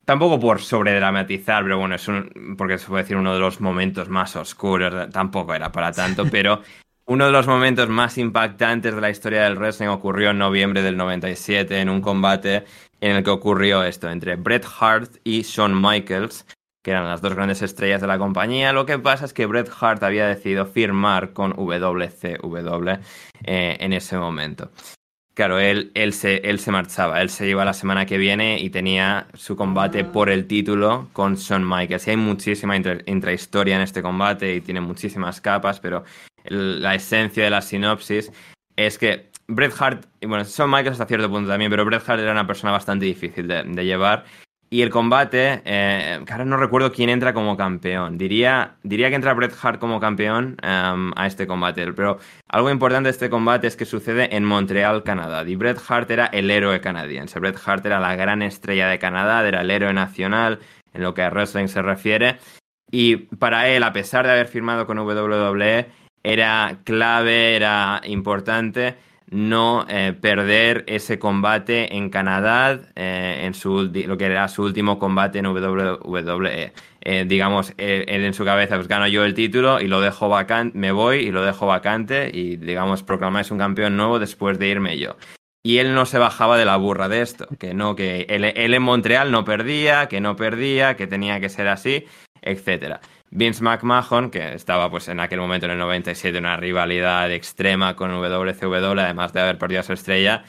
Tampoco por sobredramatizar, pero bueno, es un, porque se puede decir uno de los momentos más oscuros, tampoco era para tanto, [laughs] pero uno de los momentos más impactantes de la historia del wrestling ocurrió en noviembre del 97 en un combate en el que ocurrió esto entre Bret Hart y Shawn Michaels, que eran las dos grandes estrellas de la compañía. Lo que pasa es que Bret Hart había decidido firmar con WCW eh, en ese momento. Claro, él, él, se, él se marchaba, él se iba la semana que viene y tenía su combate ah. por el título con Shawn Michaels. Y hay muchísima intrahistoria en este combate y tiene muchísimas capas, pero la esencia de la sinopsis es que Bret Hart, y bueno, son Michaels hasta cierto punto también, pero Bret Hart era una persona bastante difícil de, llevar Y el combate, eh, no recuerdo quién entra como campeón. Diría, diría que entra Bret Hart como campeón em, a este combate. Pero algo importante de este combate es que sucede en Montreal, Canadá. Y Bret Hart era el héroe canadiense. Bret Hart era la gran estrella de Canadá, era el héroe nacional en lo que a wrestling se refiere. Y para él, a pesar de haber firmado con WWE, era clave, era importante no eh, perder ese combate en Canadá, eh, en su, lo que era su último combate en WWE. Eh, digamos, él, en su cabeza, pues gano yo el título y lo dejo vacante, me voy y lo dejo vacante y, digamos, proclamáis un campeón nuevo después de irme yo. Y él no se bajaba de la burra de esto, que no, que él, él en Montreal no perdía, que no perdía, que tenía que ser así, etcétera. Vince McMahon, que estaba pues en aquel momento en el 97 en una rivalidad extrema con WCW, además de haber perdido a su estrella,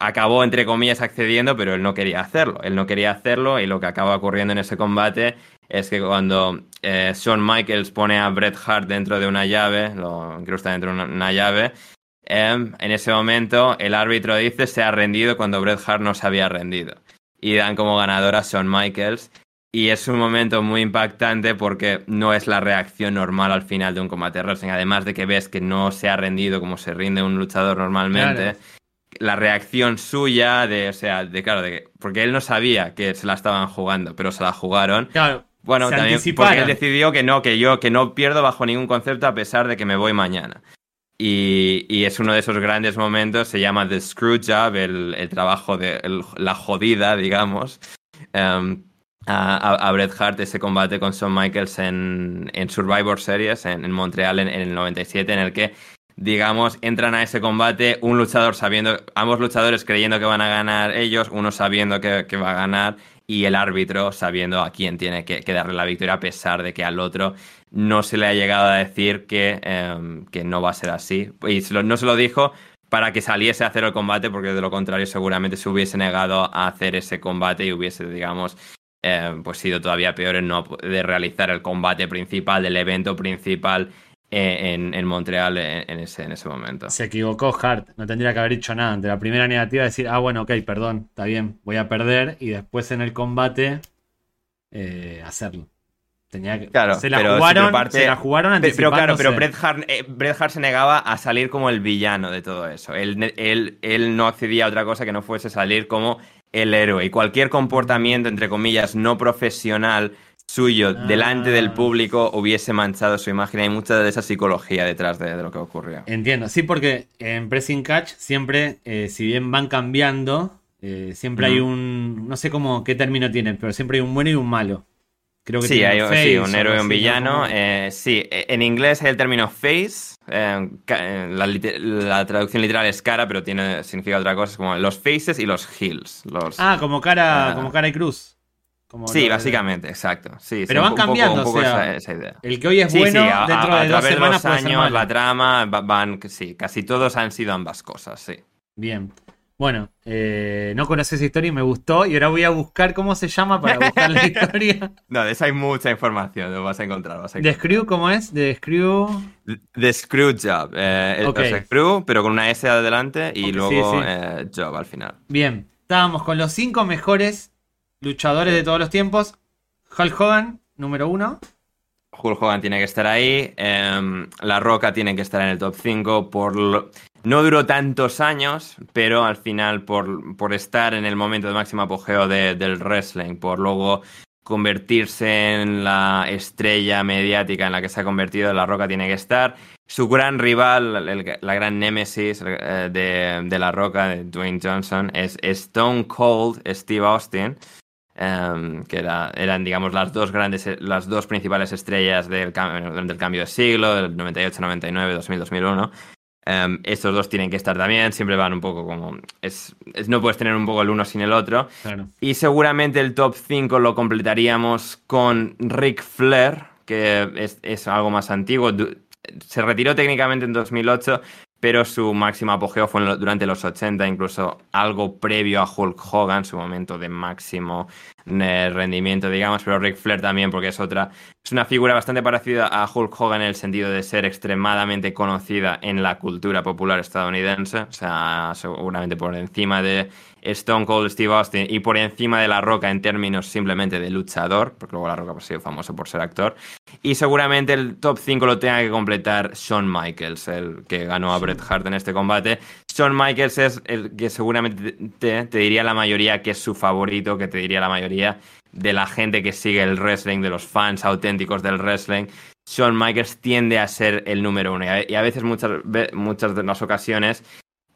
acabó entre comillas accediendo, pero él no quería hacerlo. Él no quería hacerlo y lo que acaba ocurriendo en ese combate es que cuando eh, Shawn Michaels pone a Bret Hart dentro de una llave, lo incrusta dentro de una, llave, em, en ese momento el árbitro dice se ha rendido cuando Bret Hart no se había rendido. Y dan como ganador a Shawn Michaels. Y es un momento muy impactante porque no es la reacción normal al final de un combate wrestling. Además de que ves que no se ha rendido como se rinde un luchador normalmente. La reacción suya de, o sea, de claro, de porque él no sabía que se la estaban jugando, pero se la jugaron. Claro. Bueno, también porque él decidió que no, que yo, que no pierdo bajo ningún concepto a pesar de que me voy mañana. Y, es uno de esos grandes momentos, se llama The Screw Job, el, trabajo de la jodida, digamos. Em, a, Bret Hart ese combate con Shawn Michaels en, Survivor Series en, Montreal en, el 97, en el que, digamos, entran a ese combate un luchador sabiendo, ambos luchadores creyendo que van a ganar ellos, uno sabiendo que, va a ganar y el árbitro sabiendo a quién tiene que, darle la victoria, a pesar de que al otro no se le ha llegado a decir que, em, que no va a ser así. Y no se lo dijo para que saliese a hacer el combate, porque de lo contrario seguramente se hubiese negado a hacer ese combate y hubiese, digamos, eh, pues sido todavía peor en no poder realizar el combate principal del evento principal eh, en, Montreal en, ese, en ese momento. Se equivocó Hart, no tendría que haber dicho nada. Ante la primera negativa, decir, ah, bueno, ok, perdón, está bien, voy a perder. Y después en el combate, eh, hacerlo. Tenía que, claro, se, la jugaron, se la jugaron Pero claro, pero Bret Hart, se negaba a salir como el villano de todo eso. Él, él, él no accedía a otra cosa que no fuese salir como el héroe y cualquier comportamiento, entre comillas, no profesional suyo delante del ah. público hubiese manchado su imagen. Hay mucha de esa psicología detrás de, lo que ocurrió. Entiendo, sí, porque en Pressing Catch siempre, eh, si bien van cambiando, eh, siempre hay un, no sé cómo qué término tienen, pero siempre hay un bueno y un malo. Creo que sí, hay sí, un héroe y un villano. Eh, sí, en inglés hay el término face. La, traducción literal es cara, pero tiene significa otra cosa, como los faces y los heels. Los, ah, como cara, como cara y cruz. sí, básicamente, exacto. Sí, pero van cambiando, o sea, esa, idea. El que hoy es bueno, dentro de dos semanas los años, la trama, van, sí, casi todos han sido ambas cosas, sí. Bien. Bueno, eh, no conocí esa historia y me gustó. Y ahora voy a buscar cómo se llama para buscar la [laughs] historia. No, de esa hay mucha información, lo vas a encontrar. Vas ¿The Screw cómo es? ¿The Screw? The Screw Job. Eh, okay. Screw, pero con una S adelante y luego eh, Job al final. Bien, estábamos con los cinco mejores luchadores de todos los tiempos. Hulk Hogan, número uno. Hulk Hogan tiene que estar ahí. Em, la Roca tiene que estar en el top 5 por lo... No duró tantos años, pero al final por, por estar en el momento de máximo apogeo del wrestling, por luego convertirse en la estrella mediática en la que se ha convertido, La Roca tiene que estar. Su gran rival, la gran némesis eh, de, La Roca, de Dwayne Johnson, es Stone Cold Steve Austin. Em, que eran, digamos, las dos grandes, las dos principales estrellas del, del cambio de siglo, del 98, 99, 2000, 2001. Em, estos dos tienen que estar también, siempre van un poco como... Es, no puedes tener un poco el uno sin el otro. Y seguramente el top 5 lo completaríamos con Rick Flair, que es, algo más antiguo. Se retiró técnicamente en 2008, pero su máximo apogeo fue durante los 80, incluso algo previo a Hulk Hogan, su momento de máximo eh, rendimiento, digamos, pero Ric Flair también, porque es otra, es una figura bastante parecida a Hulk Hogan en el sentido de ser extremadamente conocida en la cultura popular estadounidense, o sea, seguramente por encima de Stone Cold Steve Austin y por encima de La Roca en términos simplemente de luchador, porque luego La Roca ha sido famoso por ser actor. Y seguramente el top 5 lo tenga que completar Shawn Michaels, el que ganó a Bret Hart en este combate. Shawn Michaels es el que seguramente te, te diría la mayoría que es su favorito, que te diría la mayoría de la gente que sigue el wrestling, de los fans auténticos del wrestling. Shawn Michaels tiende a ser el número uno. Y a veces, muchas, muchas de las ocasiones,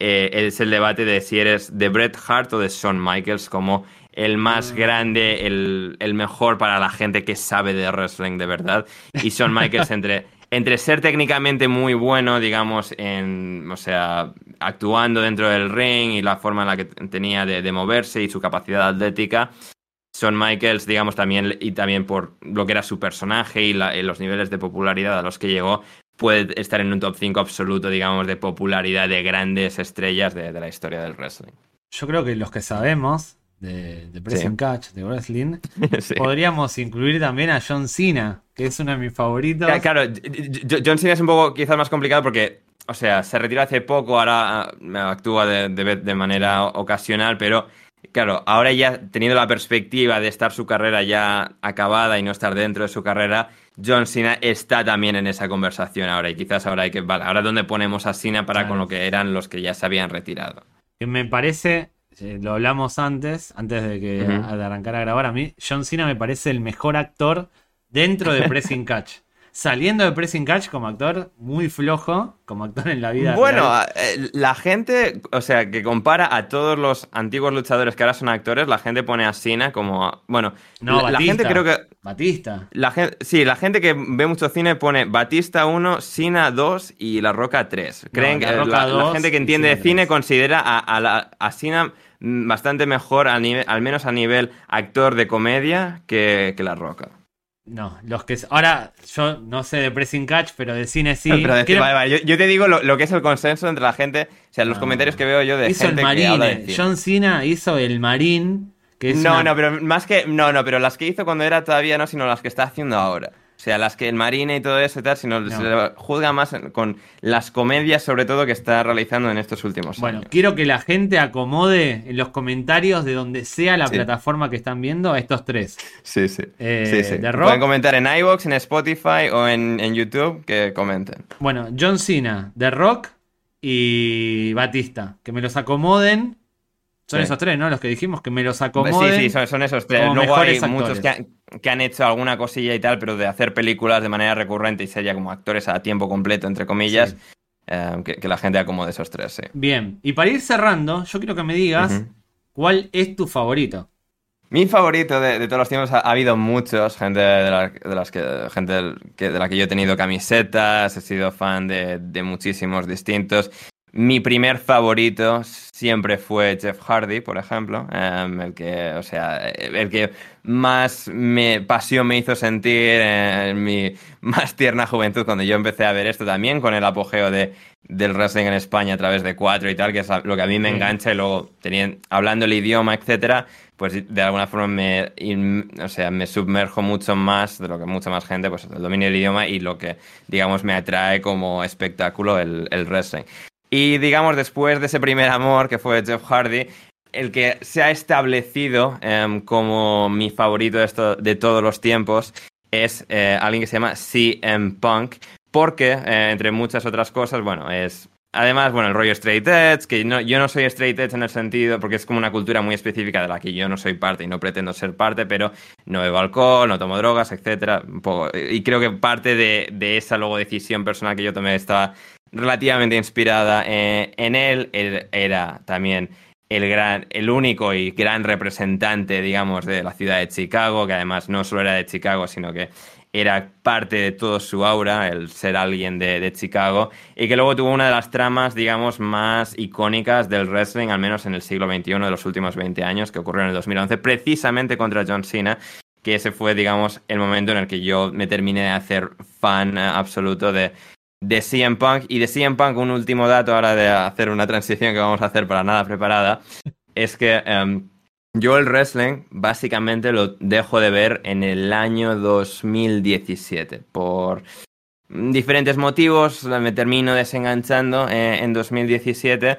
eh, es el debate de si eres de Bret Hart o de Shawn Michaels como el más ah. grande, el, el, mejor para la gente que sabe de wrestling de verdad. Y Shawn [laughs] Michaels entre, entre ser técnicamente muy bueno, digamos, en, o sea, actuando dentro del ring y la forma en la que tenía de, de moverse y su capacidad atlética, Shawn Michaels, digamos, también, y también por lo que era su personaje y, y, los niveles de popularidad a los que llegó, puede estar en un top 5 absoluto, digamos, de popularidad de grandes estrellas de, la historia del wrestling. Yo creo que los que sabemos de, de Pressing Catch, de wrestling, [laughs] podríamos incluir también a John Cena, que es uno de mis favoritos. Claro, John Cena es un poco quizás más complicado porque, o sea, se retiró hace poco, ahora ah, actúa de, de manera ocasional, pero Claro, ahora ya teniendo la perspectiva de estar su carrera ya acabada y no estar dentro de su carrera, John Cena está también en esa conversación ahora y quizás ahora hay que, vale, ahora dónde ponemos a Cena para con lo que eran los que ya se habían retirado. Me parece, eh, lo hablamos antes, antes de que arrancar a grabar a mí, John Cena me parece el mejor actor dentro de [laughs] Pressing Catch saliendo de Pressing Catch como actor, muy flojo como actor en la vida. Bueno, eh, la gente, o sea, que compara a todos los antiguos luchadores que ahora son actores, la gente pone a Cena como. Bueno, no, la, gente creo que. Batista. La gente, sí, la gente que ve mucho cine pone Batista 1, Cena 2 y La Roca 3. Creen que la, gente que entiende de cine considera a, a, a Cena bastante mejor, al, nivel, al menos a nivel actor de comedia, que, que La Roca. No, los que. Ahora, yo no sé de Pressing Catch, pero de cine sí. Yo, te digo lo, que es el consenso entre la gente. O sea, los comentarios que veo yo de hizo gente el Marine. John Cena hizo el Marín. Que es no, no, pero más que. No, no, pero las que hizo cuando era todavía no, sino las que está haciendo ahora. O sea, las que el Marine y todo eso y tal, sino se le juzga más con las comedias, sobre todo, que está realizando en estos últimos bueno, quiero que la gente acomode en los comentarios de donde sea la plataforma que están viendo a estos tres. Sí, sí. Eh, Pueden comentar en iVoox, en Spotify o en, en, YouTube, que comenten. Bueno, John Cena, The Rock y Batista. Que me los acomoden son esos tres, ¿no? Los que dijimos que me los acomoden. Sí, sí, son, esos tres. Luego hay muchos que han, hecho alguna cosilla y tal, pero de hacer películas de manera recurrente y ser ya como actores a tiempo completo, entre comillas, eh, que, la gente acomode esos tres, sí. Bien, y para ir cerrando, yo quiero que me digas cuál es tu favorito. Mi favorito de, todos los tiempos ha, habido muchos, gente de la, las que, gente de la que yo he tenido camisetas, he sido fan de, de muchísimos distintos. Mi primer favorito siempre fue Jeff Hardy, por ejemplo, em, el que, o sea, el que más me, pasión me hizo sentir en mi [laughs] más tierna juventud cuando yo empecé a ver esto también con el apogeo de, del wrestling en España a través de cuatro y tal, que es lo que a mí me engancha y luego teniendo, hablando el idioma, etcétera, pues de alguna forma me, o sea, me submerjo mucho más de lo que mucha más gente, pues el dominio del idioma y lo que, digamos, me atrae como espectáculo el, el wrestling. Y digamos, después de ese primer amor que fue Jeff Hardy, el que se ha establecido em, como mi favorito de, de, todos los tiempos es eh, alguien que se llama CM Punk, porque, eh, entre muchas otras cosas, bueno, es... Además, bueno, el rollo straight edge, que no, yo no soy straight edge en el sentido, porque es como una cultura muy específica de la que yo no soy parte y no pretendo ser parte, pero no bebo alcohol, no tomo drogas, etc. y creo que parte de, de esa luego decisión personal que yo tomé estaba relativamente inspirada eh, en él. Él era también el, gran, el único y gran representante, digamos, de la ciudad de Chicago, que además no solo era de Chicago, sino que era parte de todo su aura, el ser alguien de, Chicago, y que luego tuvo una de las tramas, digamos, más icónicas del wrestling, al menos en el siglo XXI de los últimos 20 años, que ocurrió en el 2011, precisamente contra John Cena, que ese fue, digamos, el momento en el que yo me terminé de hacer fan absoluto de, de CM Punk. Y de CM Punk, un último dato ahora de hacer una transición que vamos a hacer para nada preparada, es que em, yo el wrestling básicamente lo dejo de ver en el año 2017 por diferentes motivos, me termino desenganchando eh, en 2017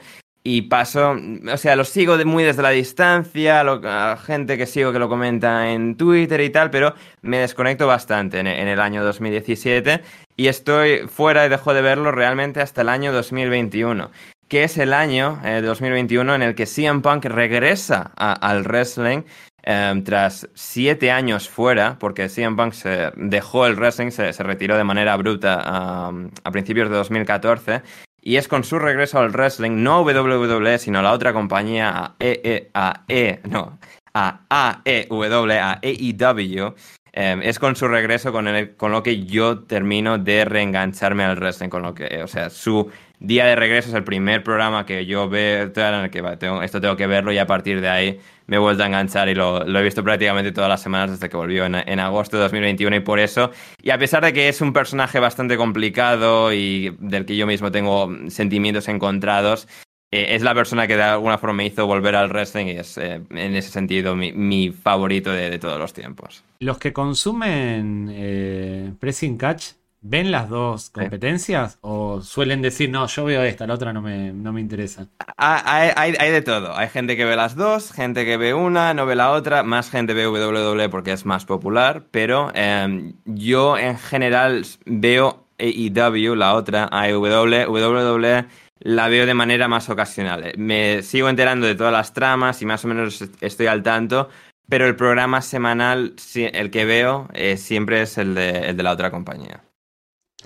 y paso, o sea, lo sigo muy desde la distancia, a gente que sigo que lo comenta en Twitter y tal, pero me desconecto bastante en, el año 2017 y estoy fuera y dejo de verlo realmente hasta el año 2021 que es el año eh, 2021 en el que CM Punk regresa al wrestling em, tras siete años fuera, porque CM Punk se dejó el wrestling, se, retiró de manera bruta a principios de 2014 y es con su regreso al wrestling, no WWE, sino la otra compañía, a e, e, no, a AEW, a AEW, em, es con su regreso con, con lo que yo termino de reengancharme al wrestling, con lo que, o sea, su día de regreso es el primer programa que yo veo, en el que esto tengo que verlo y a partir de ahí me he vuelto a enganchar y lo, he visto prácticamente todas las semanas desde que volvió en, agosto de 2021 y por eso, y a pesar de que es un personaje bastante complicado y del que yo mismo tengo sentimientos encontrados, eh, es la persona que de alguna forma me hizo volver al wrestling y es eh, en ese sentido mi, favorito de, todos los tiempos. Los que consumen eh, Pressing Catch ¿Ven las dos competencias? ¿O suelen decir, no, yo veo esta, la otra no me, no me interesa? Ah, hay, hay, de todo. Hay gente que ve las dos, gente que ve una, no ve la otra. Más gente ve WWE porque es más popular. Pero em, yo en general veo AEW, la otra, AEW. WWE la veo de manera más ocasional. Me sigo enterando de todas las tramas y más o menos estoy al tanto. Pero el programa semanal, el que veo, eh, siempre es el de, el de la otra compañía.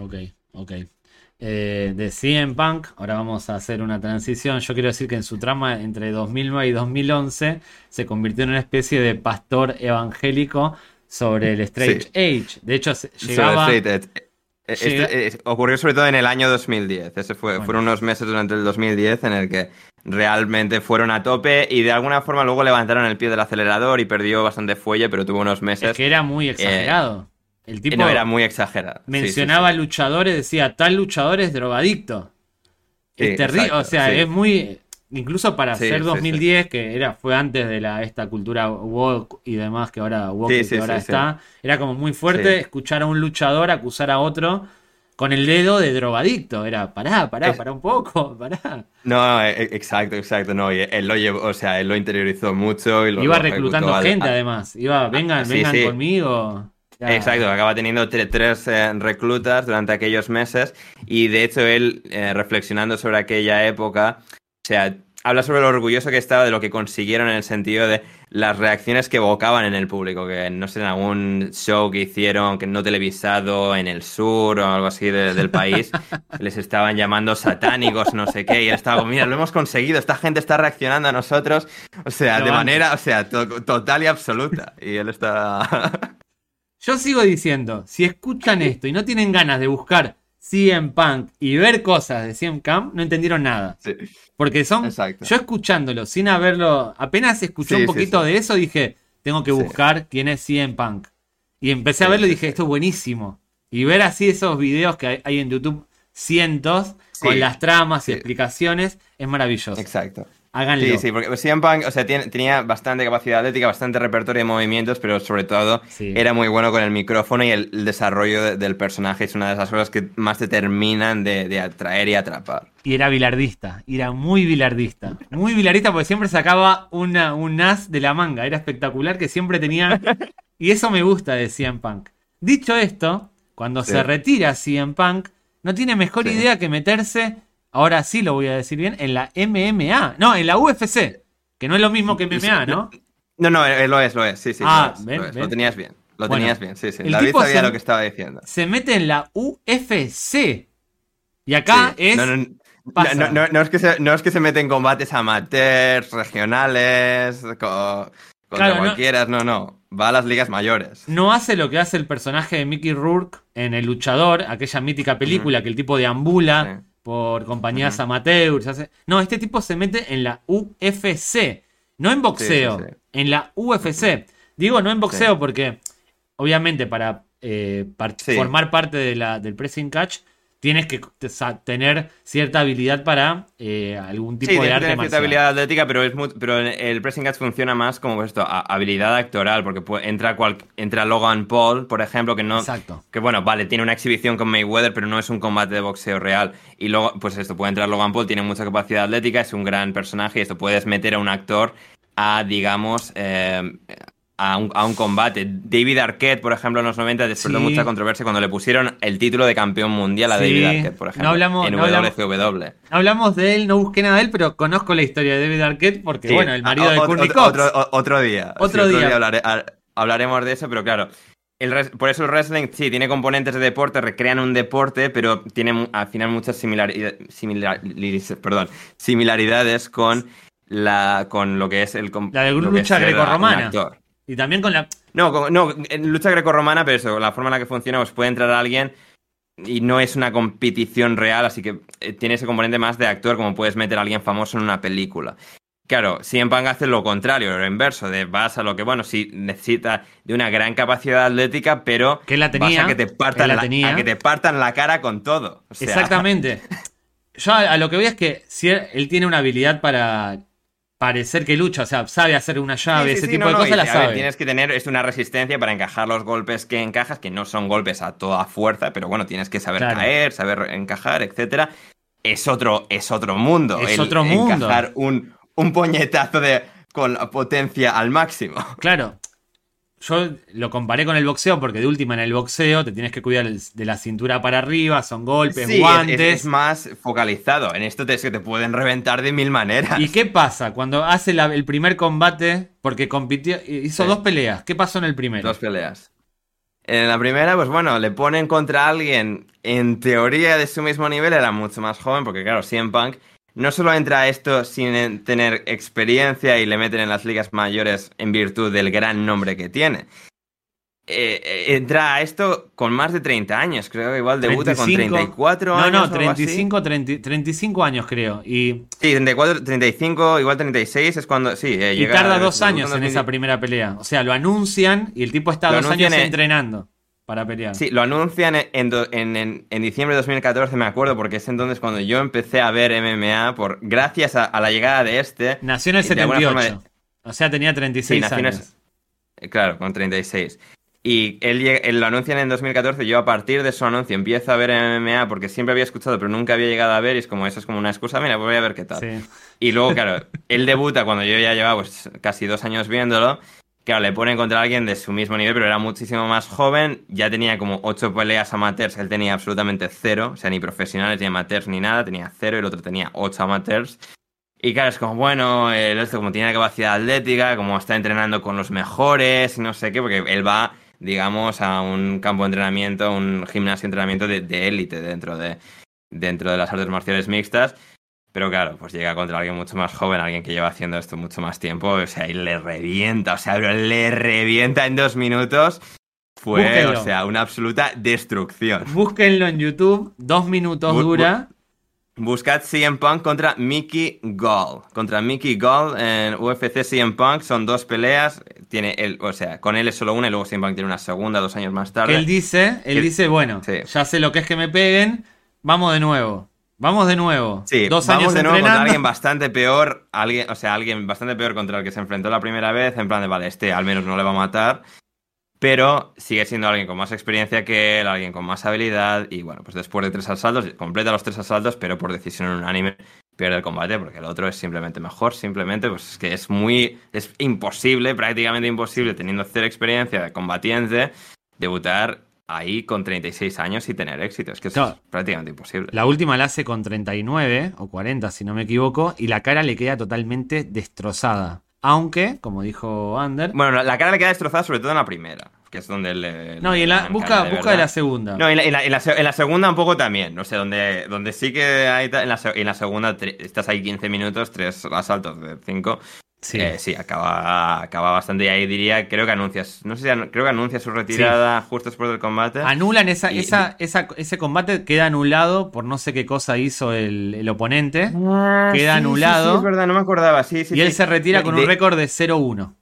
Ok, ok. Eh, de CM Punk, ahora vamos a hacer una transición. Yo quiero decir que en su trama entre 2009 y 2011 se convirtió en una especie de pastor evangélico sobre el Straight Age. De hecho, llegaba. Eh, eh, ocurrió sobre todo en el año 2010. Ese fue, Fueron unos meses durante el 2010 en el que realmente fueron a tope y de alguna forma luego levantaron el pie del acelerador y perdió bastante fuelle, pero tuvo unos meses. Es que era muy exagerado. El tipo no, era muy exagerado. Mencionaba luchadores, decía, tal luchador es drogadicto. es terrible, o sea, es muy... Incluso para ser 2010, que era fue antes de la esta cultura woke y demás que ahora woke que ahora está, era como muy fuerte escuchar a un luchador acusar a otro con el dedo de drogadicto. Era, pará, pará, pará un poco, [laughs] pará. No, e, e, exacto, exacto. No, él lo llevó, o sea, él lo interiorizó mucho y lo Iba reclutando gente, además. Iba, vengan, vengan conmigo. Exacto, acaba teniendo tres eh, reclutas durante aquellos meses y de hecho él, eh, reflexionando sobre aquella época, o sea, habla sobre lo orgulloso que estaba de lo que consiguieron en el sentido de las reacciones que evocaban en el público, que no sé, en algún show que hicieron, que no televisado en el sur o algo así del país, [laughs] les estaban llamando satánicos, no sé qué, y él estaba como, mira, lo hemos conseguido, esta gente está reaccionando a nosotros, o sea, de manera, o sea, total y absoluta, y él está... [laughs] Yo sigo diciendo, si escuchan [laughs] esto y no tienen ganas de buscar CM Punk y ver cosas de CM Camp, no entendieron nada. Porque son. Yo escuchándolo, sin haberlo. Apenas escuché un poquito de eso, dije, tengo que buscar quién es CM Punk. Y empecé a verlo y dije, esto es buenísimo. Y ver así esos videos que hay en YouTube, cientos, con las tramas y explicaciones, es maravilloso. Exacto. Háganlo. Sí, sí, porque CM Punk, o sea, tenía bastante capacidad atlética, bastante repertorio de movimientos, pero sobre todo era muy bueno con el micrófono y el, desarrollo del personaje es una de esas cosas que más te terminan de, atraer y atrapar. Y era bilardista, era muy bilardista. Muy bilardista porque siempre sacaba una, un as de la manga, era espectacular que siempre tenía... Y eso me gusta de CM Punk. Dicho esto, cuando se retira CM Punk, no tiene mejor idea que meterse ahora sí lo voy a decir bien, en la MMA. No, en la UFC. Que no es lo mismo que MMA, ¿no? No, no, eh, lo es, lo es. Sí, sí. Ah, lo, tenías bien. Lo tenías bien, sí, sí. David sabía lo que estaba diciendo. Se mete en la UFC. Y acá es. No, no, no, es que se, no es que se mete en combates amateurs, regionales, con, contra cualquiera, no, no. Va a las ligas mayores. No hace lo que hace el personaje de Mickey Rourke en El Luchador, aquella mítica película que el tipo deambula por compañías amateurs. No, este tipo se mete en la UFC, no en boxeo, en la UFC. Digo no en boxeo porque, obviamente, para eh, formar parte de la, del pressing catch, tienes que tener cierta habilidad para eh, algún tipo de arte cierta habilidad atlética, pero, es pero el pressing catch funciona más como esto, habilidad actoral, porque entra, cual, entra Logan Paul, por ejemplo, que no... Exacto. Que bueno, vale, tiene una exhibición con Mayweather, pero no es un combate de boxeo real. Y luego, pues esto, puede entrar Logan Paul, tiene mucha capacidad atlética, es un gran personaje y esto puedes meter a un actor a, digamos, eh, a un, combate. David Arquette, por ejemplo, en los 90 despertó mucha controversia cuando le pusieron el título de campeón mundial a David Arquette, por ejemplo. No hablamos, en no WCW. hablamos de él, no busqué nada de él, pero conozco la historia de David Arquette porque, bueno, el marido de Courtney Cox. Otro, día. Otro día. hablaremos de eso, pero claro. por eso el wrestling, sí, tiene componentes de deporte, recrean un deporte, pero tiene al final muchas similaridades, perdón, similaridades con la con lo que es el la de lucha grecorromana y también con la. No, no, en lucha grecorromana, pero eso, la forma en la que funciona, pues puede entrar alguien y no es una competición real, así que eh, tiene ese componente más de actor, como puedes meter a alguien famoso en una película. Claro, si en Punk hace lo contrario, lo inverso, de vas a lo que, bueno, sí necesita de una gran capacidad atlética, pero que la tenía, vas a que te partan, la, que te partan la cara con todo. Exactamente. [laughs] Yo a, lo que voy es que si él tiene una habilidad para parecer que lucha, o sea, sabe hacer una llave, ese tipo de cosas la sabe. tienes que tener es una resistencia para encajar los golpes que encajas, que no son golpes a toda fuerza, pero bueno, tienes que saber caer, saber encajar, etcétera. Es otro, es otro mundo. Es otro mundo. Encajar un, un puñetazo de, con la potencia al máximo. Claro, yo lo comparé con el boxeo porque de última en el boxeo te tienes que cuidar de la cintura para arriba, son golpes, guantes. Es, es, más focalizado. En esto te, que te pueden reventar de mil maneras. ¿Y qué pasa cuando hace el primer combate? Porque compitió, hizo dos peleas. ¿Qué pasó en el primero? Dos peleas. En la primera, pues bueno, le ponen contra alguien en teoría de su mismo nivel, era mucho más joven, porque claro, CM Punk no solo entra a esto sin tener experiencia y le meten en las ligas mayores en virtud del gran nombre que tiene. Eh, eh, entra a esto con más de 30 años, creo que igual debuta con 34 años. No, no, 35, 35 años creo. Y... Sí, 34, 35, igual 36 es cuando... Sí, eh, y tarda dos años en esa primera pelea. O sea, lo anuncian y el tipo está dos años entrenando para pelear. Sí, lo anuncian en, en, diciembre de 2014, me acuerdo, porque es entonces cuando yo empecé a ver MMA, por, gracias a, la llegada de este. Nació en el 78. O sea, tenía 36 sí, años. claro, con 36. Y él, lo anuncian en 2014, yo a partir de su anuncio empiezo a ver MMA porque siempre había escuchado pero nunca había llegado a ver y es como eso es como una excusa, mira, voy a ver qué tal. Y luego, claro, él debuta cuando yo ya llevaba pues, casi dos años viéndolo Claro, le ponen contra alguien de su mismo nivel, pero era muchísimo más joven. Ya tenía como ocho peleas amateurs. Él tenía absolutamente cero. O sea, ni profesionales, ni amateurs, ni nada. Tenía cero el otro tenía ocho amateurs. Y claro, es como, bueno, el otro como tiene capacidad atlética, como está entrenando con los mejores y no sé qué, porque él va, digamos, a un campo de entrenamiento, un gimnasio de entrenamiento de élite dentro de, dentro de las artes marciales mixtas. Pero claro, pues llega contra alguien mucho más joven, alguien que lleva haciendo esto mucho más tiempo, o sea, y le revienta, o sea, le revienta en dos minutos. Fue, o sea, una absoluta destrucción. Búsquenlo en YouTube, dos minutos dura. buscad CM Punk contra Mickey Gall. Contra Mickey Gall en UFC CM Punk son dos peleas. Tiene él, o sea, con él es solo una y luego CM Punk tiene una segunda dos años más tarde. él dice, él dice, bueno, ya sé lo que es que me peguen, vamos de nuevo. Vamos de nuevo. Sí, Dos vamos de nuevo contra alguien bastante peor, alguien, o sea, alguien bastante peor contra el que se enfrentó la primera vez, en plan de, vale, este al menos no le va a matar, pero sigue siendo alguien con más experiencia que él, alguien con más habilidad, y bueno, pues después de tres asaltos, completa los tres asaltos, pero por decisión unánime pierde el combate, porque el otro es simplemente mejor, simplemente, pues es que es muy, es imposible, prácticamente imposible, teniendo cero experiencia de combatiente, debutar ahí con 36 años y tener éxito. Es que es prácticamente imposible. La última la hace con 39 o 40, si no me equivoco, y la cara le queda totalmente destrozada. Aunque, como dijo Ander. Bueno, la cara le queda destrozada sobre todo en la primera. Que es donde le. No, y en la, busca, de busca de la segunda. No, en la, en, la, segunda un poco también. No sé, donde, donde sí que hay. En la, en la segunda estás ahí 15 minutos, tres asaltos de 5. Sí, eh, sí acaba, acaba bastante. Y ahí diría, creo que anuncias, no sé si creo que anuncia su retirada justo después del combate. Anulan esa, esa, ese combate, queda anulado por no sé qué cosa hizo el, oponente. Ah, queda anulado. Sí, es verdad, no me acordaba. Sí, sí, y él se retira con un récord de 0-1.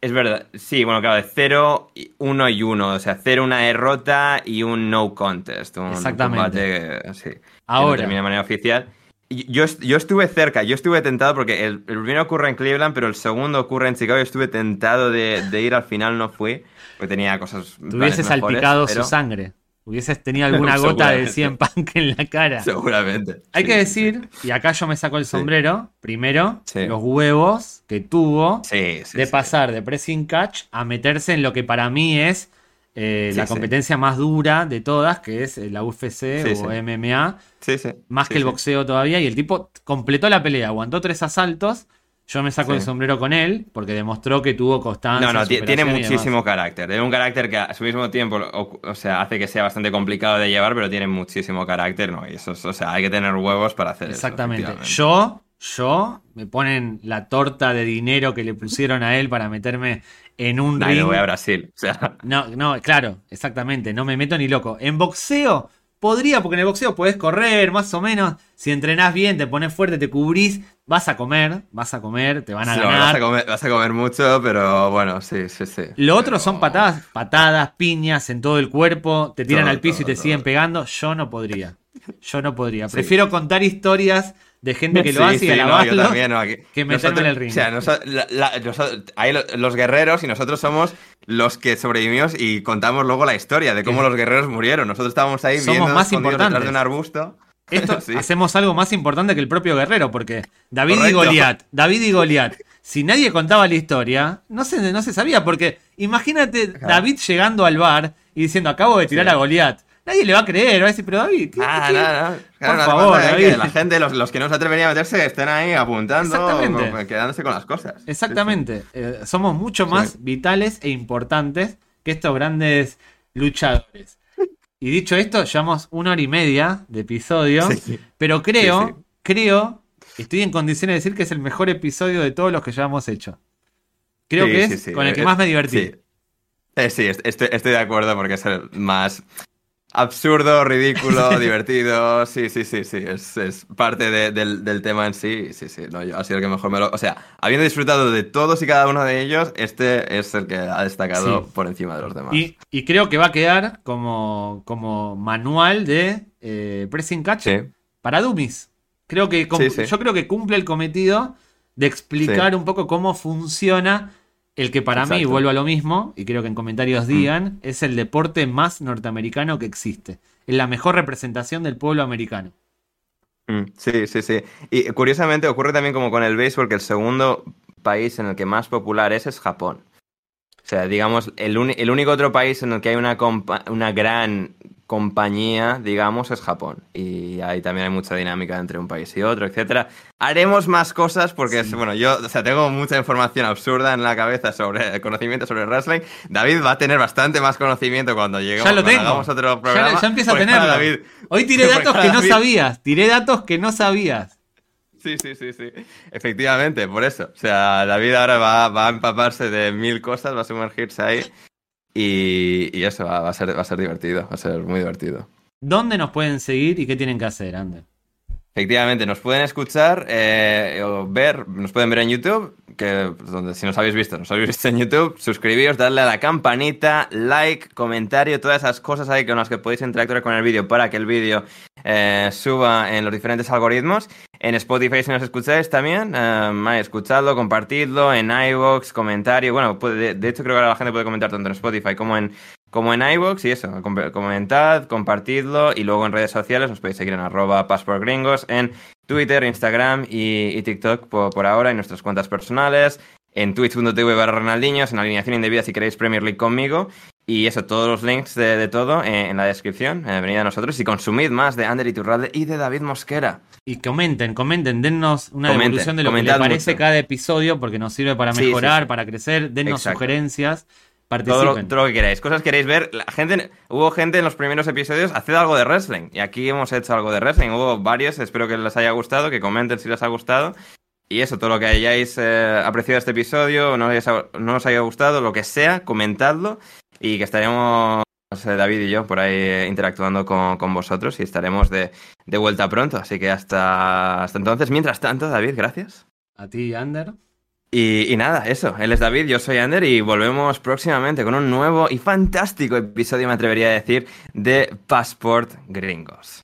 Es verdad, sí, bueno, claro, de 0, 1 y 1, o sea, 0 una derrota y un no contest. Un Exactamente. Combate, sí, Ahora. termina de manera oficial. Yo, yo estuve cerca, yo estuve tentado porque el, primero ocurre en Cleveland, pero el segundo ocurre en Chicago. Yo estuve tentado de, de ir, al final no fui, porque tenía cosas. Tuviese salpicado su sangre. Hubieses tenido alguna [laughs] gota de 100 punk en la cara. Seguramente. Hay que decir, y acá yo me saco el sombrero, primero, los huevos que tuvo de pasar de pressing catch a meterse en lo que para mí es eh, la competencia más dura de todas, que es la UFC o MMA. Más que el boxeo todavía. Y el tipo completó la pelea, aguantó tres asaltos yo me saco el sombrero con él porque demostró que tuvo constancia. No, no, tiene muchísimo carácter. Tiene un carácter que a su mismo tiempo, o, sea, hace que sea bastante complicado de llevar, pero tiene muchísimo carácter, ¿no? Y eso, o sea, hay que tener huevos para hacer Exactamente. eso. Exactamente. Yo, yo, me ponen la torta de dinero que le pusieron a él para meterme en un ring. No voy a Brasil. O sea. No, no, claro, exactamente. No me meto ni loco. En boxeo Podría, porque en el boxeo puedes correr, más o menos. Si entrenás bien, te pones fuerte, te cubrís, vas a comer, vas a comer, te van a ganar. Vas a, comer, vas a comer mucho, pero bueno, sí, sí, sí. Lo otro son patadas, patadas, piñas en todo el cuerpo, te tiran al piso y te siguen pegando. Yo no podría. Yo no podría. Prefiero contar historias de gente que lo [laughs] hace y alabarlo que meterme en el ring. O sea, hay los guerreros y nosotros somos los que sobrevivimos y contamos luego la historia de cómo los guerreros murieron. Nosotros estábamos ahí somos más detrás de un arbusto. Esto [laughs] hacemos algo más importante que el propio guerrero, porque David y Goliat, [laughs] David y Goliat, si nadie contaba la historia, no se, no se sabía, porque imagínate David llegando al bar y diciendo, acabo de tirar a Goliat. Nadie le va a creer, va a decir, pero David, ¿qué, ah, no, no. Por favor, David. la gente, los, que no se atreverían a meterse, estén ahí apuntando, quedándose con las cosas. Exactamente. Eh, somos mucho más vitales e importantes que estos grandes luchadores. Y dicho esto, llevamos una hora y media de episodio, pero creo, creo, estoy en condiciones de decir que es el mejor episodio de todos los que ya hemos hecho. Creo que es con el que eh, más me divertí. Eh, sí, estoy, estoy, de acuerdo porque es el más absurdo, ridículo, [laughs] divertido. Sí, sí, sí, sí. Es, parte del, tema en sí. Sí, sí. No, yo ha sido el que mejor me lo. O sea, habiendo disfrutado de todos y cada uno de ellos, este es el que ha destacado por encima de los demás. Y, creo que va a quedar como, como manual de eh, pressing catch para dummies. Creo que yo creo que cumple el cometido de explicar un poco cómo funciona el que para mí, vuelvo a lo mismo, y creo que en comentarios mm. digan, es el deporte más norteamericano que existe. Es la mejor representación del pueblo americano. Mm, sí, sí, sí. Y curiosamente ocurre también como con el béisbol, que el segundo país en el que más popular es es Japón. O sea, digamos, el, el único otro país en el que hay una, una gran compañía, digamos, es Japón. Y ahí también hay mucha dinámica entre un país y otro, etcétera. Haremos más cosas porque, bueno, yo, o sea, tengo mucha información absurda en la cabeza sobre conocimiento sobre wrestling. David va a tener bastante más conocimiento cuando lleguemos. Ya lo tengo. otro programa. Ya, empieza a tenerlo. Hoy tiré [laughs] datos que no sabías. Tiré datos que no sabías. Sí, sí, sí, sí. Efectivamente, por eso. O sea, David ahora va, va a empaparse de mil cosas, va a sumergirse ahí. Y, eso va, a ser, va a ser divertido, va a ser muy divertido. ¿Dónde nos pueden seguir y qué tienen que hacer, Ander? Efectivamente, nos pueden escuchar eh, o ver, nos pueden ver en YouTube, que donde si nos habéis visto, nos habéis visto en YouTube, suscribíos, darle a la campanita, like, comentario, todas esas cosas ahí con las que podéis interactuar con el vídeo para que el vídeo eh, suba en los diferentes algoritmos. En Spotify si nos escucháis también, eh, escuchadlo, compartidlo, en iVoox, comentario, bueno, de, de, hecho creo que ahora la gente puede comentar tanto en Spotify como en, como en iVoox y eso, comentad, compartidlo y luego en redes sociales nos podéis seguir en arroba en Twitter, Instagram y, TikTok por, ahora, en nuestras cuentas personales, en twitch.tv barra Ronaldinhos, en alineación indebida si queréis Premier conmigo. Y eso, todos los links de, todo en, la descripción. Eh, venid a nosotros y consumid más de Ander Iturralde y de David Mosquera. Y comenten, comenten, dennos una devolución de lo que les parece cada episodio porque nos sirve para mejorar, para crecer, dennos sugerencias. Todo lo, todo lo, que queráis. Cosas queréis ver. La gente, hubo gente en los primeros episodios, haced algo de wrestling. Y aquí hemos hecho algo de wrestling. Hubo varios, espero que les haya gustado, que comenten si les ha gustado. Y eso, todo lo que hayáis eh, apreciado este episodio, no, no os haya gustado, lo que sea, comentadlo. Y que estaremos, David y yo por ahí eh, interactuando con, con vosotros y estaremos de, de, vuelta pronto. Así que hasta, hasta entonces. Mientras tanto, David, gracias. A ti, Ander. Y, y, nada, eso. Él es David, yo soy Ander y volvemos próximamente con un nuevo y fantástico episodio, me atrevería a decir, de Passport Gringos.